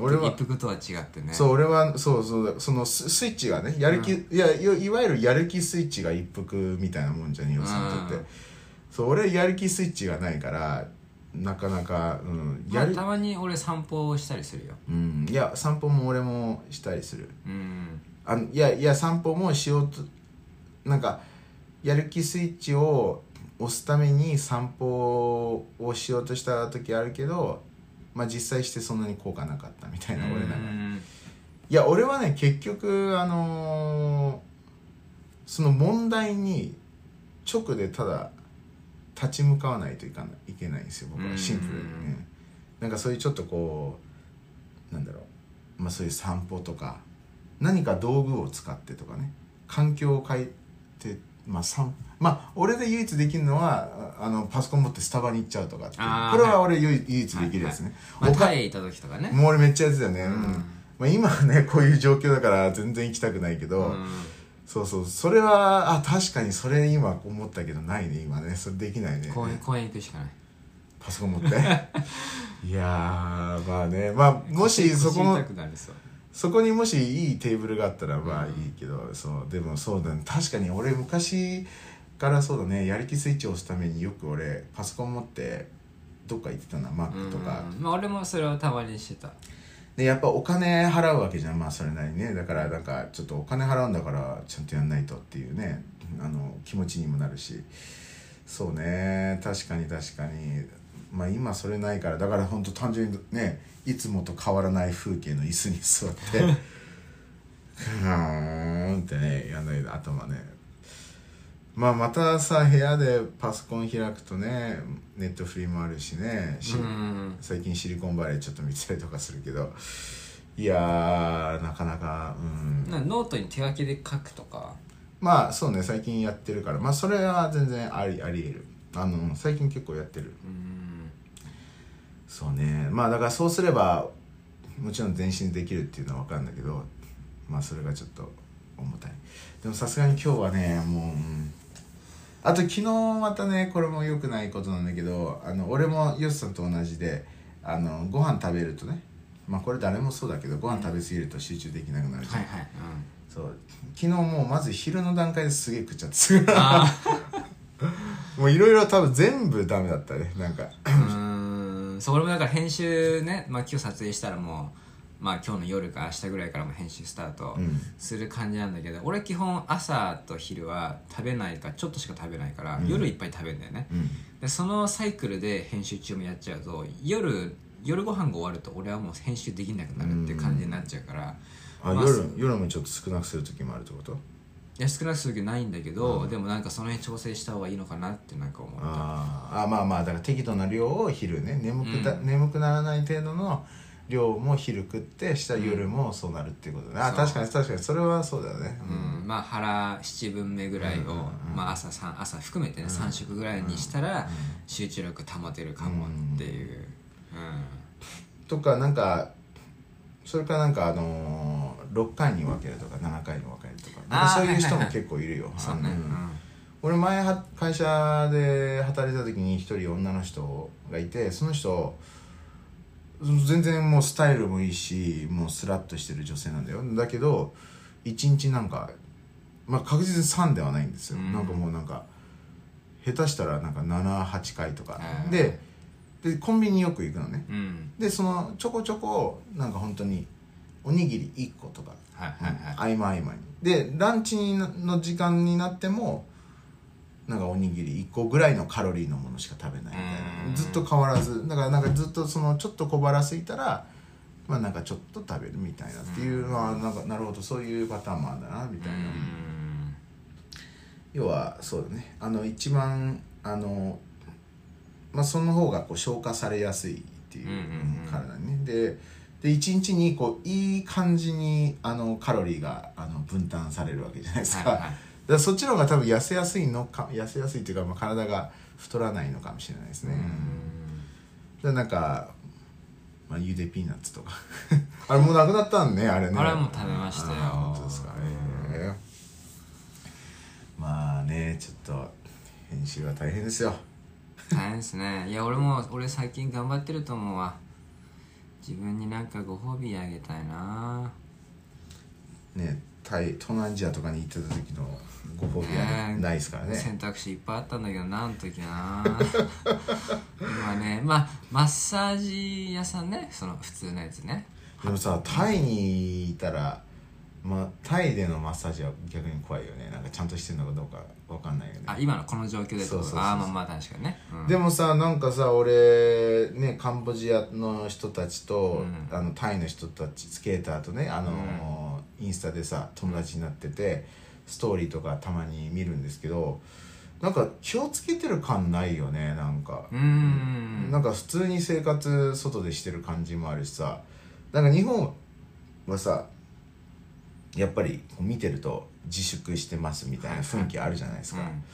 俺は服一服とは違ってね。そう俺はそうそうそのススイッチがねやる気、いやいいわゆるやる気スイッチが一服みたいなもんじゃんニオさんにとって、うん。そう俺やる気スイッチがないからなかなか、うん、まあ、やる、たまに俺散歩をしたりするよ。うん、いや散歩も俺もしたりする。うん。あのいやいや散歩もしようとなんかやる気スイッチを押すために散歩をしようとした時あるけどまあ実際してそんなに効果なかったみたいな俺ながらうんいや俺はね結局あのーその問題に直でただ立ち向かわないといかないいけないんですよ僕は。シンプルにね。なんかそういうちょっとこうなんだろう。まあそういう散歩とか何か道具を使ってとかね。環境を変えてまあ散まあ俺で唯一できるのはああのパソコン持ってスタバに行っちゃうとかこれは俺唯唯一できるやつね、まあ、おかタイ行った時とかね。もう俺めっちゃやってたよね、うん。うん。まあ、今はねこういう状況だから全然行きたくないけど、うん。そうそう。それはあ確かにそれ今思ったけどないね今ね。それできないね。公園公園行くしかない。パソコン持って。いやーまあね。まあもしそこ腰のそこにもしいいテーブルがあったらまあいいけど、そうでもそうだね確かに俺昔からそうだね。やる気スイッチを押すためによく俺パソコン持ってどっか行ってたなマックとか、うん。まあ、俺もそれをたまにしてた。でやっぱお金払うわけじゃん。まあそれなりにね。だからなんかちょっとお金払うんだからちゃんとやんないとっていうね。あの気持ちにもなるし。そうね。確かに確かに。まあ今それないから。だから本当単純にねいつもと変わらない風景の椅子に座ってふーんってねやんないと頭ね。まあまたさ部屋でパソコン開くとねネットフリもあるしね、最近シリコンバレーちょっと見てたりとかするけどいやーなかなかうん。ノートに手書きで書くとか。まあそうね最近やってるから。まあそれは全然ありありえる。あの最近結構やってる。うんそうね。まあだからそうすればもちろん前進できるっていうのは分かるんだけどまあそれがちょっと重たい。でもさすがに今日はねもう、うん。あと昨日またねこれも良くないことなんだけどあの俺もヨスさんと同じであのご飯食べるとねまあこれ誰もそうだけどご飯食べ過ぎると集中できなくなるじゃん、はいはい、そう。昨日もうまず昼の段階ですげえ食っちゃってあ もういろいろ多分全部ダメだったね。なんかそう俺もだから編集ね、まあ、今日撮影したらもうまあ今日の夜か明日ぐらいからも編集スタートうん。する感じなんだけど、俺基本朝と昼は食べないかちょっとしか食べないから、うん。夜いっぱい食べるんだよね。うん。でそのサイクルで編集中もやっちゃうと夜夜ご飯が終わると俺はもう編集できなくなるって感じになっちゃうから、あ、まあ夜夜もちょっと少なくする時もあるってこと？いや少なくする気ないんだけど、うん。でもなんかその辺調整した方がいいのかなってなんか思った。あー。あまあまあだから適度な量を昼ね。眠くだ、うん。眠くならない程度の量も昼食ってしたら夜もそうなるっていうことね、あそう。確かに確かに。それはそうだよね。うん。まあ腹7分目ぐらいを、うんうんうんまあ、朝三朝含めてね、うん。3食ぐらいにしたら集中力保てるかもっていう、とかなんかそれからなんかあのー、6回に分けるとか7回に分なんかそういう人も結構いるよ、そうね、あの俺前は会社で働いた時に一人女の人がいてその人全然もうスタイルもいいしもうスラッとしてる女性なんだよ。だけど一日なんかまあ確実に3ではないんですよ、うん。なんかもうなんか下手したらなんか78回とか。うんででコンビニよく行くのね。うん、うん、でそのちょこちょこなんか本当におにぎり1個とか。はいはいはい、合間合間にでランチの時間になってもなんかおにぎり1個ぐらいのカロリーのものしか食べないみたいうん。なずっと変わらずだからなんかずっとそのちょっと小腹空いたらまあなんかちょっと食べるみたいなっていうのはなんかなるほどそういうパターンもあるんだなみたいな、うん。要はそうだね。あの一番あのまあその方がこう消化されやすいっていう,、体にね。でで1日にこういい感じにあのカロリーがあの分担されるわけじゃないですか,、だからそっちの方が多分痩せやすいのか痩せやすいっていうか、まあ、体が太らないのかもしれないですね、でなんか、まあ、ゆでピーナッツとか。あれもうなくなったんねあれね。あれはもう食べましたよ。本当ですかええまあねちょっと編集は大変ですよ。大変ですね。いや俺も俺最近頑張ってると思うわ自分になんかご褒美あげたいな。ねタイ東南アジアとかに行ってた時のご褒美はないですからね。選択肢いっぱいあったんだけどなあの時な。今 ねまあマッサージ屋さんねその普通のやつね。でもさタイにいたらまあタイでのマッサージは逆に怖いよね。なんかちゃんとしてるのかどうかわかんないよね。あ今のこの状況でそうそうそうああまあまあ確かにね、うん。でもさなんかさ俺ねカンボジアの人たちと、うん。あのタイの人たちスケーターとねあのーインスタでさ友達になっててストーリーとかたまに見るんですけどなんか気をつけてる感ないよねなんか、うーん。なんか普通に生活外でしてる感じもあるしさ。なんか日本はさやっぱり見てると自粛してますみたいな雰囲気あるじゃないですか、うん。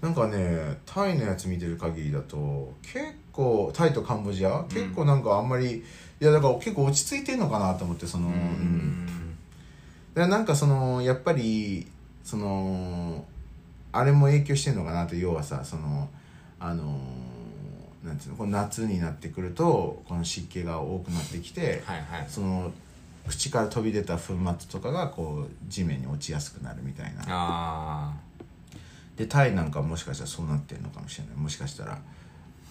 なんかねタイのやつ見てる限りだと結構タイとカンボジア、結構なんかあんまりいやだから結構落ち着いてんのかなと思ってその、ううん。んだからなんかそのやっぱりそのあれも影響してんのかなと要はさそのあのなんつうのこの夏になってくるとこの湿気が多くなってきて、はいはい。その口から飛び出た粉末とかがこう地面に落ちやすくなるみたいな。あでタイなんかもしかしたらそうなってるのかもしれない。もしかしたら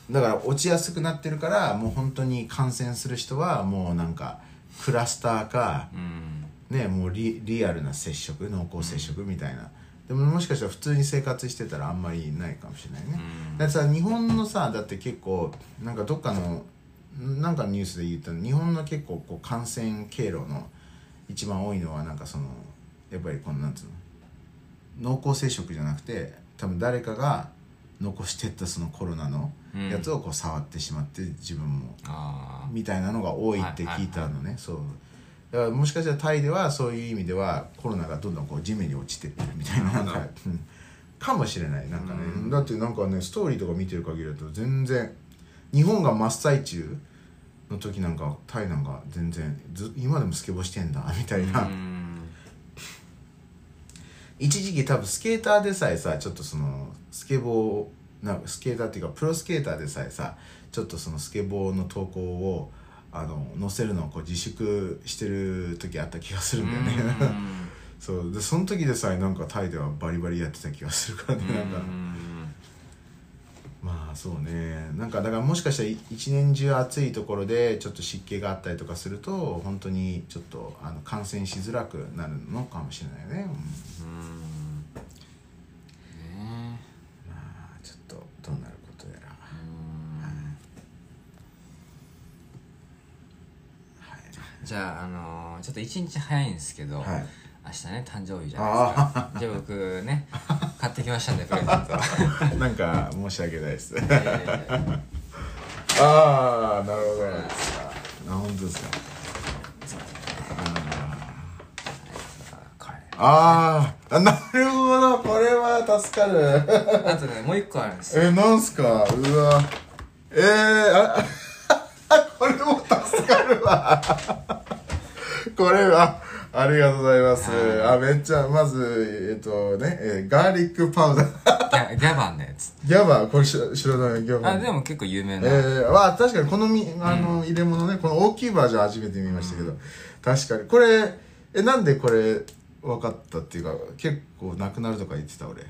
だから落ちやすくなってるからもう本当に感染する人はもうなんかクラスターかあうん。ねもうリリアルな接触濃厚接触みたいな、でももしかしたら普通に生活してたらあんまりないかもしれないね、うん。だってさ日本のさだって結構なんかどっかのなんかのニュースで言ったの日本の結構こう感染経路の一番多いのはなんかそのやっぱりこのなんつうの濃厚接触じゃなくて多分誰かが残してったそのコロナのやつをこう触ってしまって自分もあみたいなのが多いって聞いたのね、そう。だからもしかしたらタイではそういう意味ではコロナがどんどんこう地面に落ちてってるみたいななんか、うん。かもしれない。なんかね、うん。だってなんかねストーリーとか見てる限りだと全然日本が真っ最中の時なんかタイなんか全然ず今でもスケボーしてんだみたあいな、うん一時期多分スケーターでさえさちょっとそのスケボーなんかスケーターっていうかプロスケーターでさえさちょっとそのスケボーの投稿をあの載せるのをこう自粛してる時あった気がするんだよね、そう。でその時でさえなんかタイではバリバリやってた気がするからねうんなん。かまあそうね。なんかだからもしかしたらい一年中暑いところでちょっと湿気があったりとかすると本当にちょっとあの感染しづらくなるのかもしれないね、うん。うん。ねまあちょっとどうなることやら。はい。じゃあ、あのーちょっと一日早いんですけど、はい明日ね誕生日じゃないですか。じゃあ僕ね買ってきましたんでプレゼント。なんか申し訳ないです。ああなるほどあ本当ですか。あー。あなるほど。これは助かる。あとねもう一個あるんです。よえなんすか？うわ。えー、あ これも助かるわ。これはありがとうございます。あめっちゃまずえっとね、えーガーリックパウダー。ギャギャバンのやつ。ギャバこれ知ら知らないギャバあでも結構有名な、えー、まあ確かにこのみあの入れ物ねこの大きいバージョン初めて見ましたけど、確かに。これえなんでこれ分かったっていうか結構なくなるとか言ってた俺。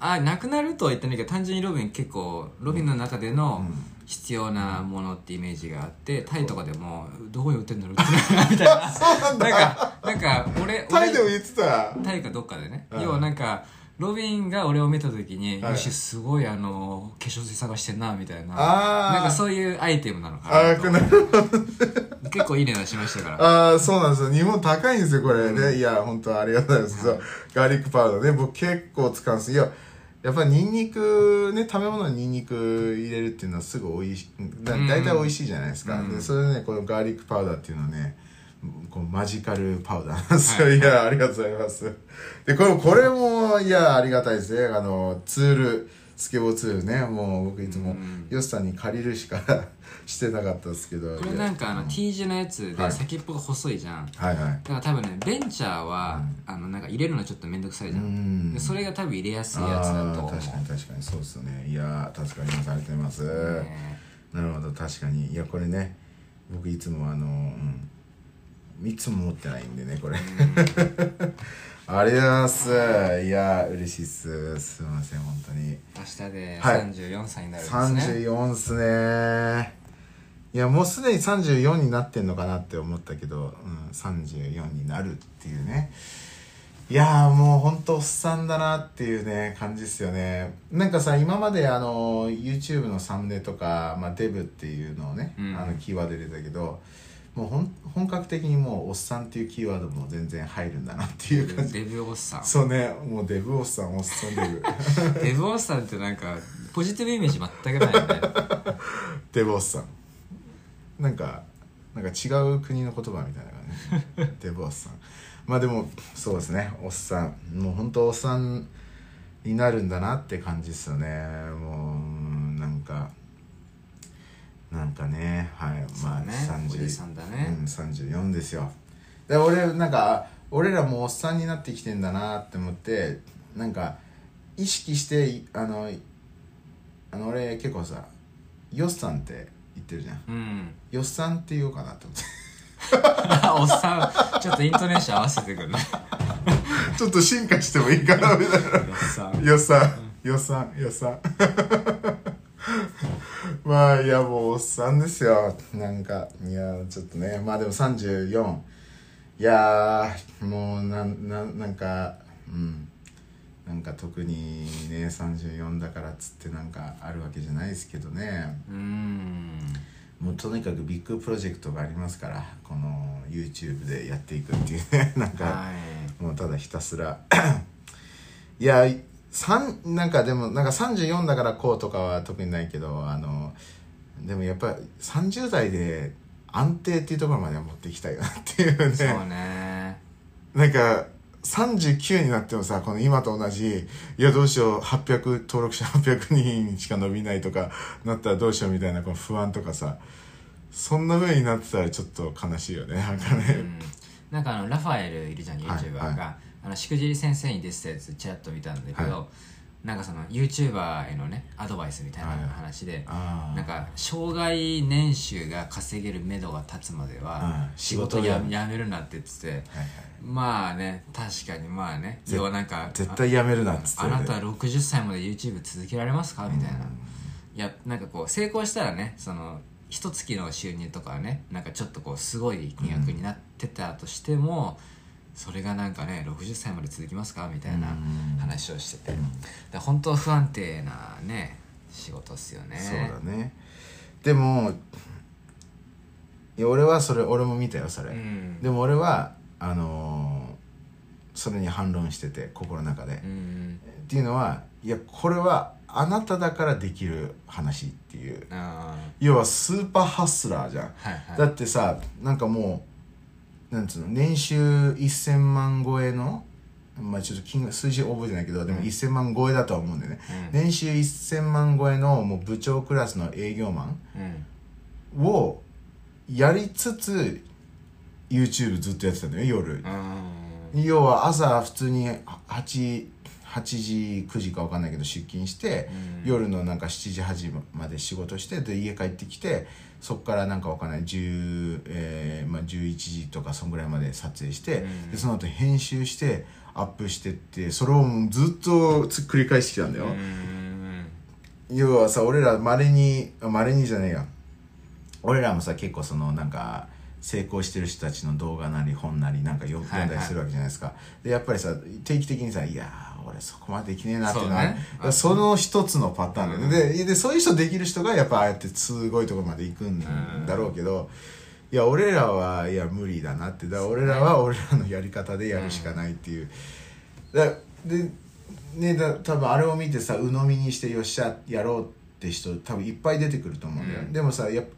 あなくなるとは言ってないけど単純にロビン結構ロビンの中での必要なものってイメージがあってタイとかでもどこに売ってんだろう みたいな。そうなんだ。なんかなんか俺俺タイでも言ってた。タイかどっかでね、うん。要はなんかロビンが俺を見た時に、はい。よしすごいあの化粧水探してんなみたいな。なんかそういうアイテムなのかあなと。ーなる。結構いい値段しましたから。ああそうなんですよ。日本高いんですよこれ。ね、いや本当ありがとうございます、ガーリックパウダーね。僕結構使うんです。いややっぱニンニクね食べ物にニンニク入れるっていうのはすぐ美味しいだ大体美味しいじゃないですか、うん。でそれでねこのガーリックパウダーっていうのはねこうマジカルパウダーなんですよ、い、やありがとうございます。でこれこれもいやありがたいですね。あのツールスケボーツールね。もう僕いつもうん。ヨスさんに借りるしかしてなかったですけど。これなんかあの T 字のやつはい。で先っぽが細いじゃん、はいはい。だから多分ねベンチャーは、あのなんか入れるのちょっと面倒くさいじゃん、それが多分入れやすいやつだと確かに確かにそうですよね。いやー助かります。ありがとうございます、ねなるほど確かに。いやこれね僕いつもあのうん。いつも持ってないんでねこれ。ありがとうございます。いやー嬉しいっす。すいません本当に。明日ではい。34歳になるんですね、34っすねいやもうすでに34になってんのかなって思ったけど、うん、34になるっていうね。いやーもうほんとおっさんだなっていうね感じですよね。なんかさ今まであの YouTube のサムネとか、まあ、デブっていうのをね、うん。あのキーワード入れたけどもうほん本格的にもうおっさんっていうキーワードも全然入るんだなっていう感じ。デブおっさん。そうねもうデブおっさんおっさんデブ。デブおっさんってなんかポジティブイメージ全くないよね。デブおっさんなんかなんか違う国の言葉みたいな感じ。デブおっさん。まあでもそうですね。おっさん。もう本当おっさんになるんだなって感じですよね。もううんなんかなんかね。はい。まあね。おじさんだね。うん、34ですよ。で俺なんか俺らもうおっさんになってきてんだなって思ってなんか意識してあのあの俺結構さ「よっさん」って言ってるじゃん。うん「よっさん」って言おうかなと思って。おっさん。ちょっとイントネーション合わせてくるね ちょっと進化してもいいかなみたいな。おっさん。よっさん。よっさん。よっさん。まあいやもうおっさんですよ。なんかいやちょっとね。まあでも34いやーもうなんなんなんかうんなんか特にね34だからっつってなんかあるわけじゃないですけどね。うん。もうとにかくビッグプロジェクトがありますからこの YouTube でやっていくっていうね。なんか、はい。もうただひたすら。いや三なんかでもなんか34だからこうとかは特にないけどあのでもやっぱり30代で安定っていうところまでは持っていきたいよなっていうね。そうね。なんか39になってもさこの今と同じいやどうしよう800登録者800人しか伸びないとかなったらどうしようみたいなこの不安とかさそんな風になってたらちょっと悲しいよねなんかね、うんなんかあのラファエルいるじゃん YouTuber が、はい。はあのしくじり先生に出てたやつちらっと見たんだけど、はなんかその YouTuber へのねアドバイスみたいなはい。話で、あー。なんか障害年収が稼げる目処が立つまではうん。仕事ややめるなって言っててはいはい。まあね確かにまあねぜ要はなんか絶対やめるなっつってあなたは60歳まで YouTube 続けられますか？みたいな、いやなんかこう成功したらねその一月の収入とかはねなんかちょっとこうすごい金額になってたとしても、それがなんかね60歳まで続きますか？みたいなうん。話をしてて、で本当不安定なね仕事っすよね。そうだね。でもいや俺はそれ俺も見たよそれ、うん。でも俺はあのーそれに反論してて心の中で、っうん。ていうのはいやこれはあなただからできる話っていう。あ要はスーパーハッスラーじゃん、ーはいはい。だってさなんかもうなんつうの年収1000万超えのまあちょっと金額数字覚えてないけどでもうん1000万超えだとは思うんだよね、うん。年収1000万超えのもう部長クラスの営業マンうん。をやりつつ YouTube ずっとやってたんだよ夜。うん。要は朝普通に 8, 8時9時か分かんないけど出勤して、うん。夜のなんか7時8時まで仕事してで家帰ってきてそっからなんか分かんない10、えーまあ、11時とかそんぐらいまで撮影して、うん。でその後編集してアップしてってそれをずっとつ繰り返してきたんだよ、うん。要はさ俺らまれにまれにじゃねえや。俺らもさ結構そのなんか成功してる人たちの動画なり本なりなんか読んだりするわけじゃないですか、でやっぱりさ定期的にさ「いやー俺そこまでできねえな」っていうのはそうね。その一つのパターンだよね、ででそういう人できる人がやっぱああやってすごいところまで行くんだろうけど、いや俺らはいや無理だなって。だから俺らは俺らのやり方でやるしかないっていう、だでねだ多分あれを見てさ鵜呑みにしてよっしゃやろうって人多分いっぱい出てくると思うんだよ、うん。でもさやっぱ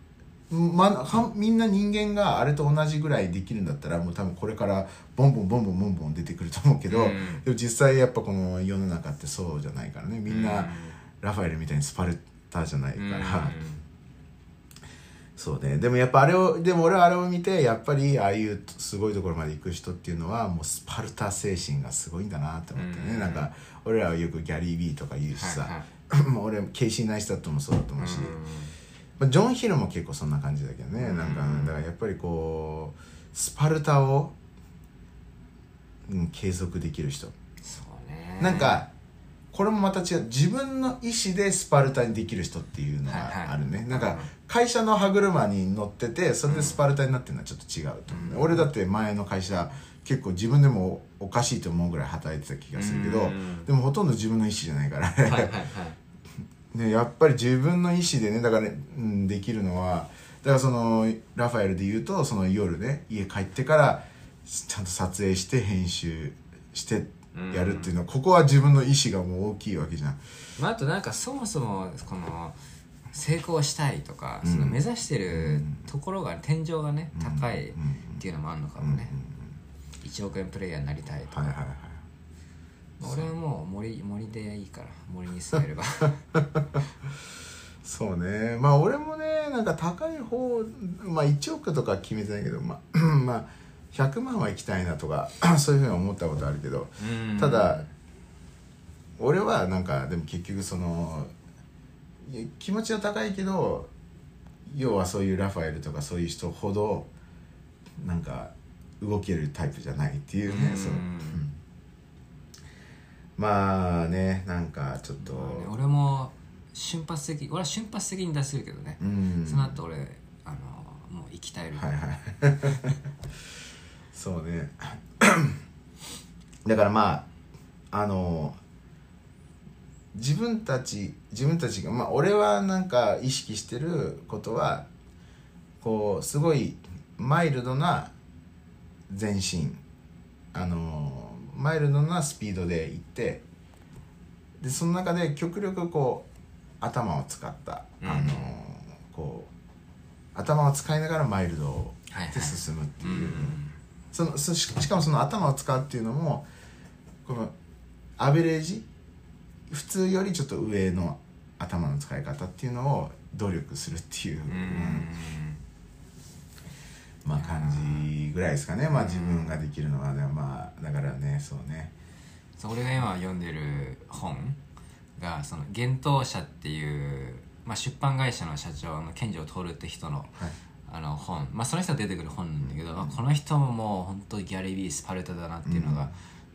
ま、はみんな人間があれと同じぐらいできるんだったらもう多分これからボンボンボンボンボンボン出てくると思うけど、うん。でも実際やっぱこの世の中ってそうじゃないからね。みんな、ラファエルみたいにスパルタじゃないから、そうね。でもやっぱあれをでも俺はあれを見てやっぱりああいうすごいところまで行く人っていうのはもうスパルタ精神がすごいんだなって思ってね、うん。なんか俺らはよくギャリー・ビーとか言うしさ、はい まあ俺ケイシー・ナイスタットもそうだと思うし、まあ、ジョン・ヒルも結構そんな感じだけどね、うん。なんかだからやっぱりこうスパルタを、うん、継続できる人。そうね。なんかこれもまた違う。自分の意思でスパルタにできる人っていうのはいはい。があるね、なんかうん会社の歯車に乗っててそれでスパルタになってるのはちょっと違うと思うね、うん。俺だって前の会社結構自分でもおかしいと思うぐらい働いてた気がするけど、うん。でもほとんど自分の意思じゃないから、はいはいはいね、やっぱり自分の意思でねだからね、うん、できるのはだからそのラファエルで言うとその夜ね家帰ってからちゃんと撮影して編集してやるっていうのは、ここは自分の意思がもう大きいわけじゃん。まあ、あとなんかそもそもこの成功したいとか、うん。その目指してるところが天井がね、高いっうんていうのもあるのかうん。もね、1億円プレイヤーになりたいとか、はいはいはい俺はもう森森でいいから森に住めれば。そうね。まあ俺もねなんか高い方まあ1億とか決めてないけどまあ まあ100万は行きたいなとか そういうふうに思ったことあるけどただ俺はなんかでも結局その気持ちは高いけど要はそういうラファエルとかそういう人ほどなんか動けるタイプじゃないっていうねうん。そう、うんまあねなんかちょっと、まあね俺も瞬発的俺は瞬発的に出せるけどね、うん。その後俺あのもう生き絶える。はいはい。そうね。だからまああの自分たち自分たちがまあ俺はなんか意識してることはこうすごいマイルドな前進あのマイルドなスピードで行ってでその中で極力こう頭を使った、うん。あのこう頭を使いながらマイルドで進むってう。んいう、そのそししかもその頭を使うっていうのもこのアベレージ普通よりちょっと上の頭の使い方っていうのを努力するっていう、うんうんまあ感じぐらいですかね。まあ自分ができるのは。ねまあだからねそうね。そう俺が今読んでる本がその「幻冬舎」っていう、まあ、出版会社の社長の健城徹って人のはい。あの本、まあ、その人が出てくる本なんだけど、まあこの人ももう本当ギャリー・ビースパルタだなっていうのが、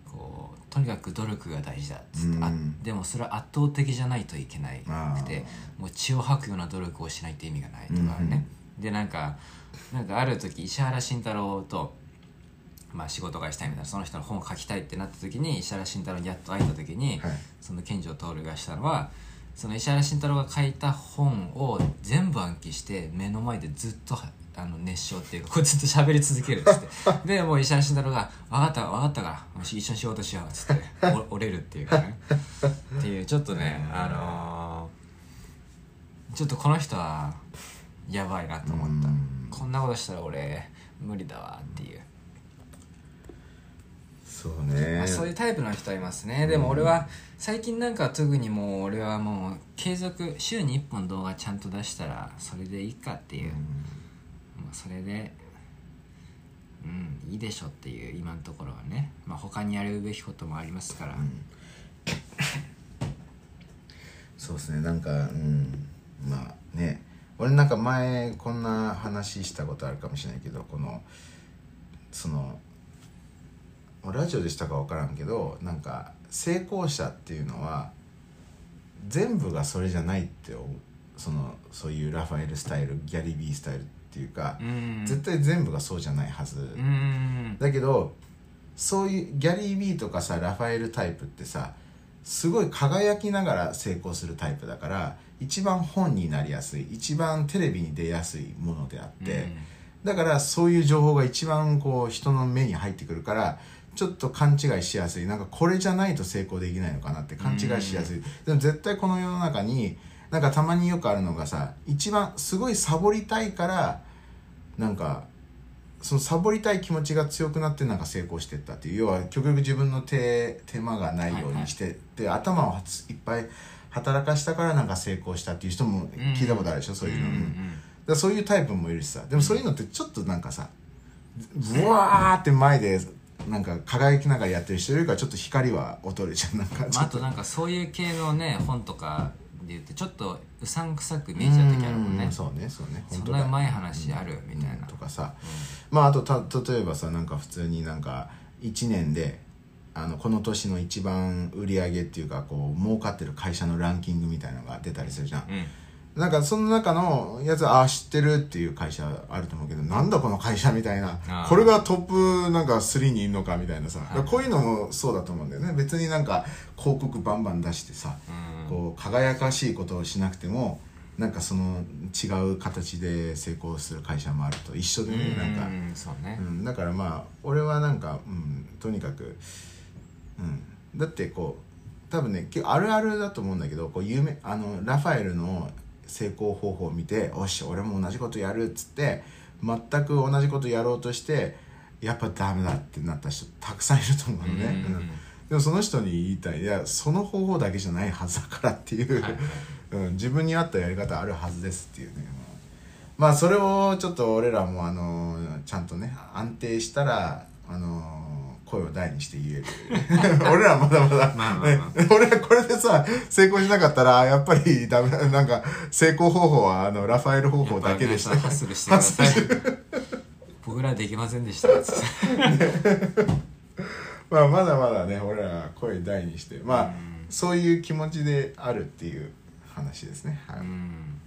こうとにかく努力が大事だっつって、あうん。でもそれは圧倒的じゃないといけないくてもう血を吐くような努力をしないと意味がないとかね、でなんかなんかある時石原慎太郎とまあ仕事がしたいみたいなその人の本を書きたいってなった時に石原慎太郎にやっと会えた時に、はい。その健城徹がしたのはその石原慎太郎が書いた本を全部暗記して目の前でずっとはあの熱唱っていうかこうずっと喋り続けるっつって。でもう石原慎太郎が「分かった分かったからもし一緒に仕事しよう」っつってお 折れるっていうかね。っていうちょっとねあのー。ちょっとこの人はやばいなと思った。うんこんなことしたら俺無理だわっていう。そうね、まあ、そういうタイプの人はいますね。でも俺は最近なんか特にもう俺はもう継続週に1本動画ちゃんと出したらそれでいいかっていう、もうそれでうんいいでしょっていう今のところはね、まあ、他にやるべきこともありますから、そうですね。なんかうん。まあね俺なんか前こんな話したことあるかもしれないけどこのそのラジオでしたか分からんけどなんか成功者っていうのは全部がそれじゃないって思う。そのそういうラファエルスタイルギャリー・ビースタイルっていうか、うん。絶対全部がそうじゃないはず、うん。だけどそういうギャリー・ビーとかさラファエルタイプってさすごい輝きながら成功するタイプだから一番本になりやすい一番テレビに出やすいものであって、だからそういう情報が一番こう人の目に入ってくるからちょっと勘違いしやすいなんかこれじゃないと成功できないのかなって勘違いしやすい。でも絶対この世の中になんかたまによくあるのがさ一番すごいサボりたいからなんかそのサボりたい気持ちが強くなってなんか成功してったっていう。要は極力自分の手手間がないようにして、で頭をいっぱい働かしたからなんか成功したっていう人も聞いたことあるでしょ、そういうの、んんだからそういうタイプもいるしさ。でもそういうのってちょっとなんかさブワーって前でなんか輝きながらやってる人よりかちょっと光は劣るじゃんなんかちまあ、あととなんかそういう系のね本とかで言ってちょっとうさんくさく見えちゃう時あるもんね。うんそうねそうね。そんなうまい話あるみたいな、とかさ、まああとた例えばさなんか普通になんか1年であのこの年の一番売り上げっていうかこう儲かってる会社のランキングみたいなのが出たりするじゃん、うん。なんかその中のやつああ知ってるっていう会社あると思うけどなんだこの会社みたいな。これがトップなんか3にいるのかみたいなさ、こういうのもそうだと思うんだよね。別になんか広告バンバン出してさ、うん。こう輝かしいことをしなくてもなんかその違う形で成功する会社もあると一緒でねなんか、ね、うん、だからまあ俺はなんか、うん、とにかく、うん、だってこう多分ねあるあるだと思うんだけどこう有名あのラファエルの成功方法を見て「おし俺も同じことやる」っつって全く同じことやろうとしてやっぱダメだってなった人たくさんいると思うのね、うん。うん。でもその人に言いたい。いやその方法だけじゃないはずだからっていう、はいはい。うん、自分に合ったやり方あるはずですっていうね。まあそれをちょっと俺らもあのちゃんとね安定したらあの声を大にして言える。俺らまだまだ、まあまあまね 俺らこれでさ成功しなかったらやっぱりダメだなんか成功方法はあのラファエル方法だけでした。ハッスルしてください。僕らできませんでしたつって。まあまだまだね俺らは声大にして。まあ、うん。そういう気持ちであるっていう話ですね。はい、うん。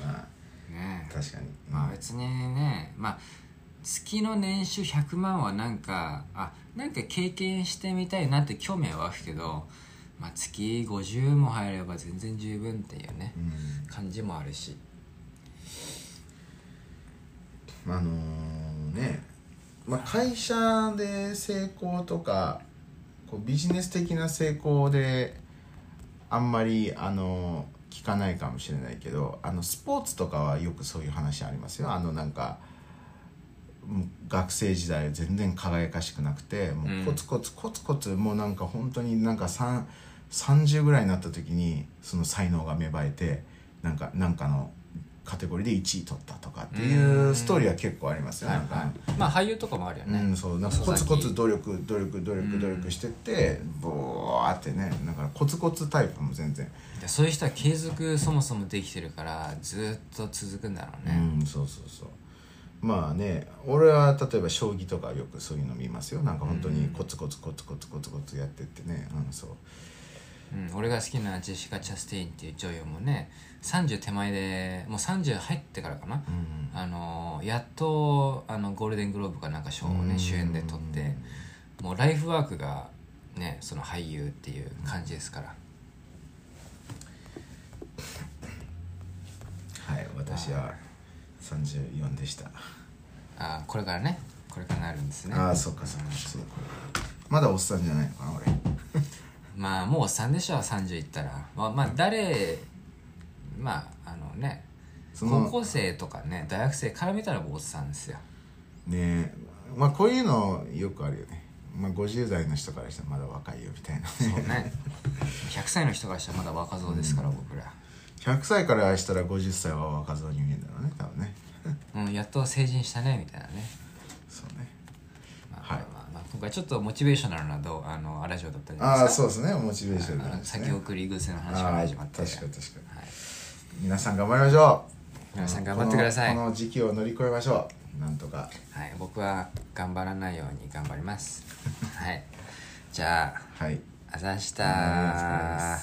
まねあ確かに、まあ別にねまあ月の年収100万はなんかあなんか経験してみたいなって興味は湧くけど、まあ、月50も入れば全然十分っていうねうん。感じもあるし。あのね、まあ、会社で成功とかこうビジネス的な成功であんまりあの聞かないかもしれないけどあのスポーツとかはよくそういう話ありますよ。あのなんか学生時代全然輝かしくなくてもうコツコツコツコツもうなんか本当になんか3 30ぐらいになった時にその才能が芽生えてなんかなんかのカテゴリーで1位取ったとかっていうストーリーは結構ありますよ、なんか、まあ俳優とかもあるよね、うん、そう。なんかコツコツ努力努力努力努力してってボーってねだからコツコツタイプも全然、でそういう人は継続そもそもできてるからずっと続くんだろうね、うんそうそうそうまあね俺は例えば将棋とかよくそういうの見ますよ。なんか本当にコツコツコツコツコツコツやってってね。うんそう。うん、俺が好きなジェシカ・チャステインっていう女優もね30手前でもう30入ってからかな、うん。あのやっとあのゴールデングローブかなんか賞をねうん。主演で取ってもうライフワークがねその俳優っていう感じですから。はい私は34でした。あこれからね。これからなるんですね。ああそっかそっか。そうまだおっさんじゃないのかな俺。まあもうおっさんでしょ。30いったら。まあ、まあ、誰まああのね。高校生とかね大学生から見たらもうおっさんですよ。ねえ。まあこういうのよくあるよね。まあ50代の人からしたらまだ若いよみたいなそうね。100歳の人からしたらまだ若造ですから、僕ら。100歳からしたら50歳は若造に見えるんだろうね多分ねうんやっと成人したねみたいなね、そうね。まあはい。まあまあ、今回ちょっとモチベーショナルなどうあのラジオだったじゃないああですかそうですね。モチベーションあのなんですね。先送り癖の話から始まって。確かに確かに。はい、皆さん頑張りましょう。皆さん頑張ってください。このこの時期を乗り越えましょう。なんとか。はい、僕は頑張らないように頑張ります。はい。じゃあはい。あざした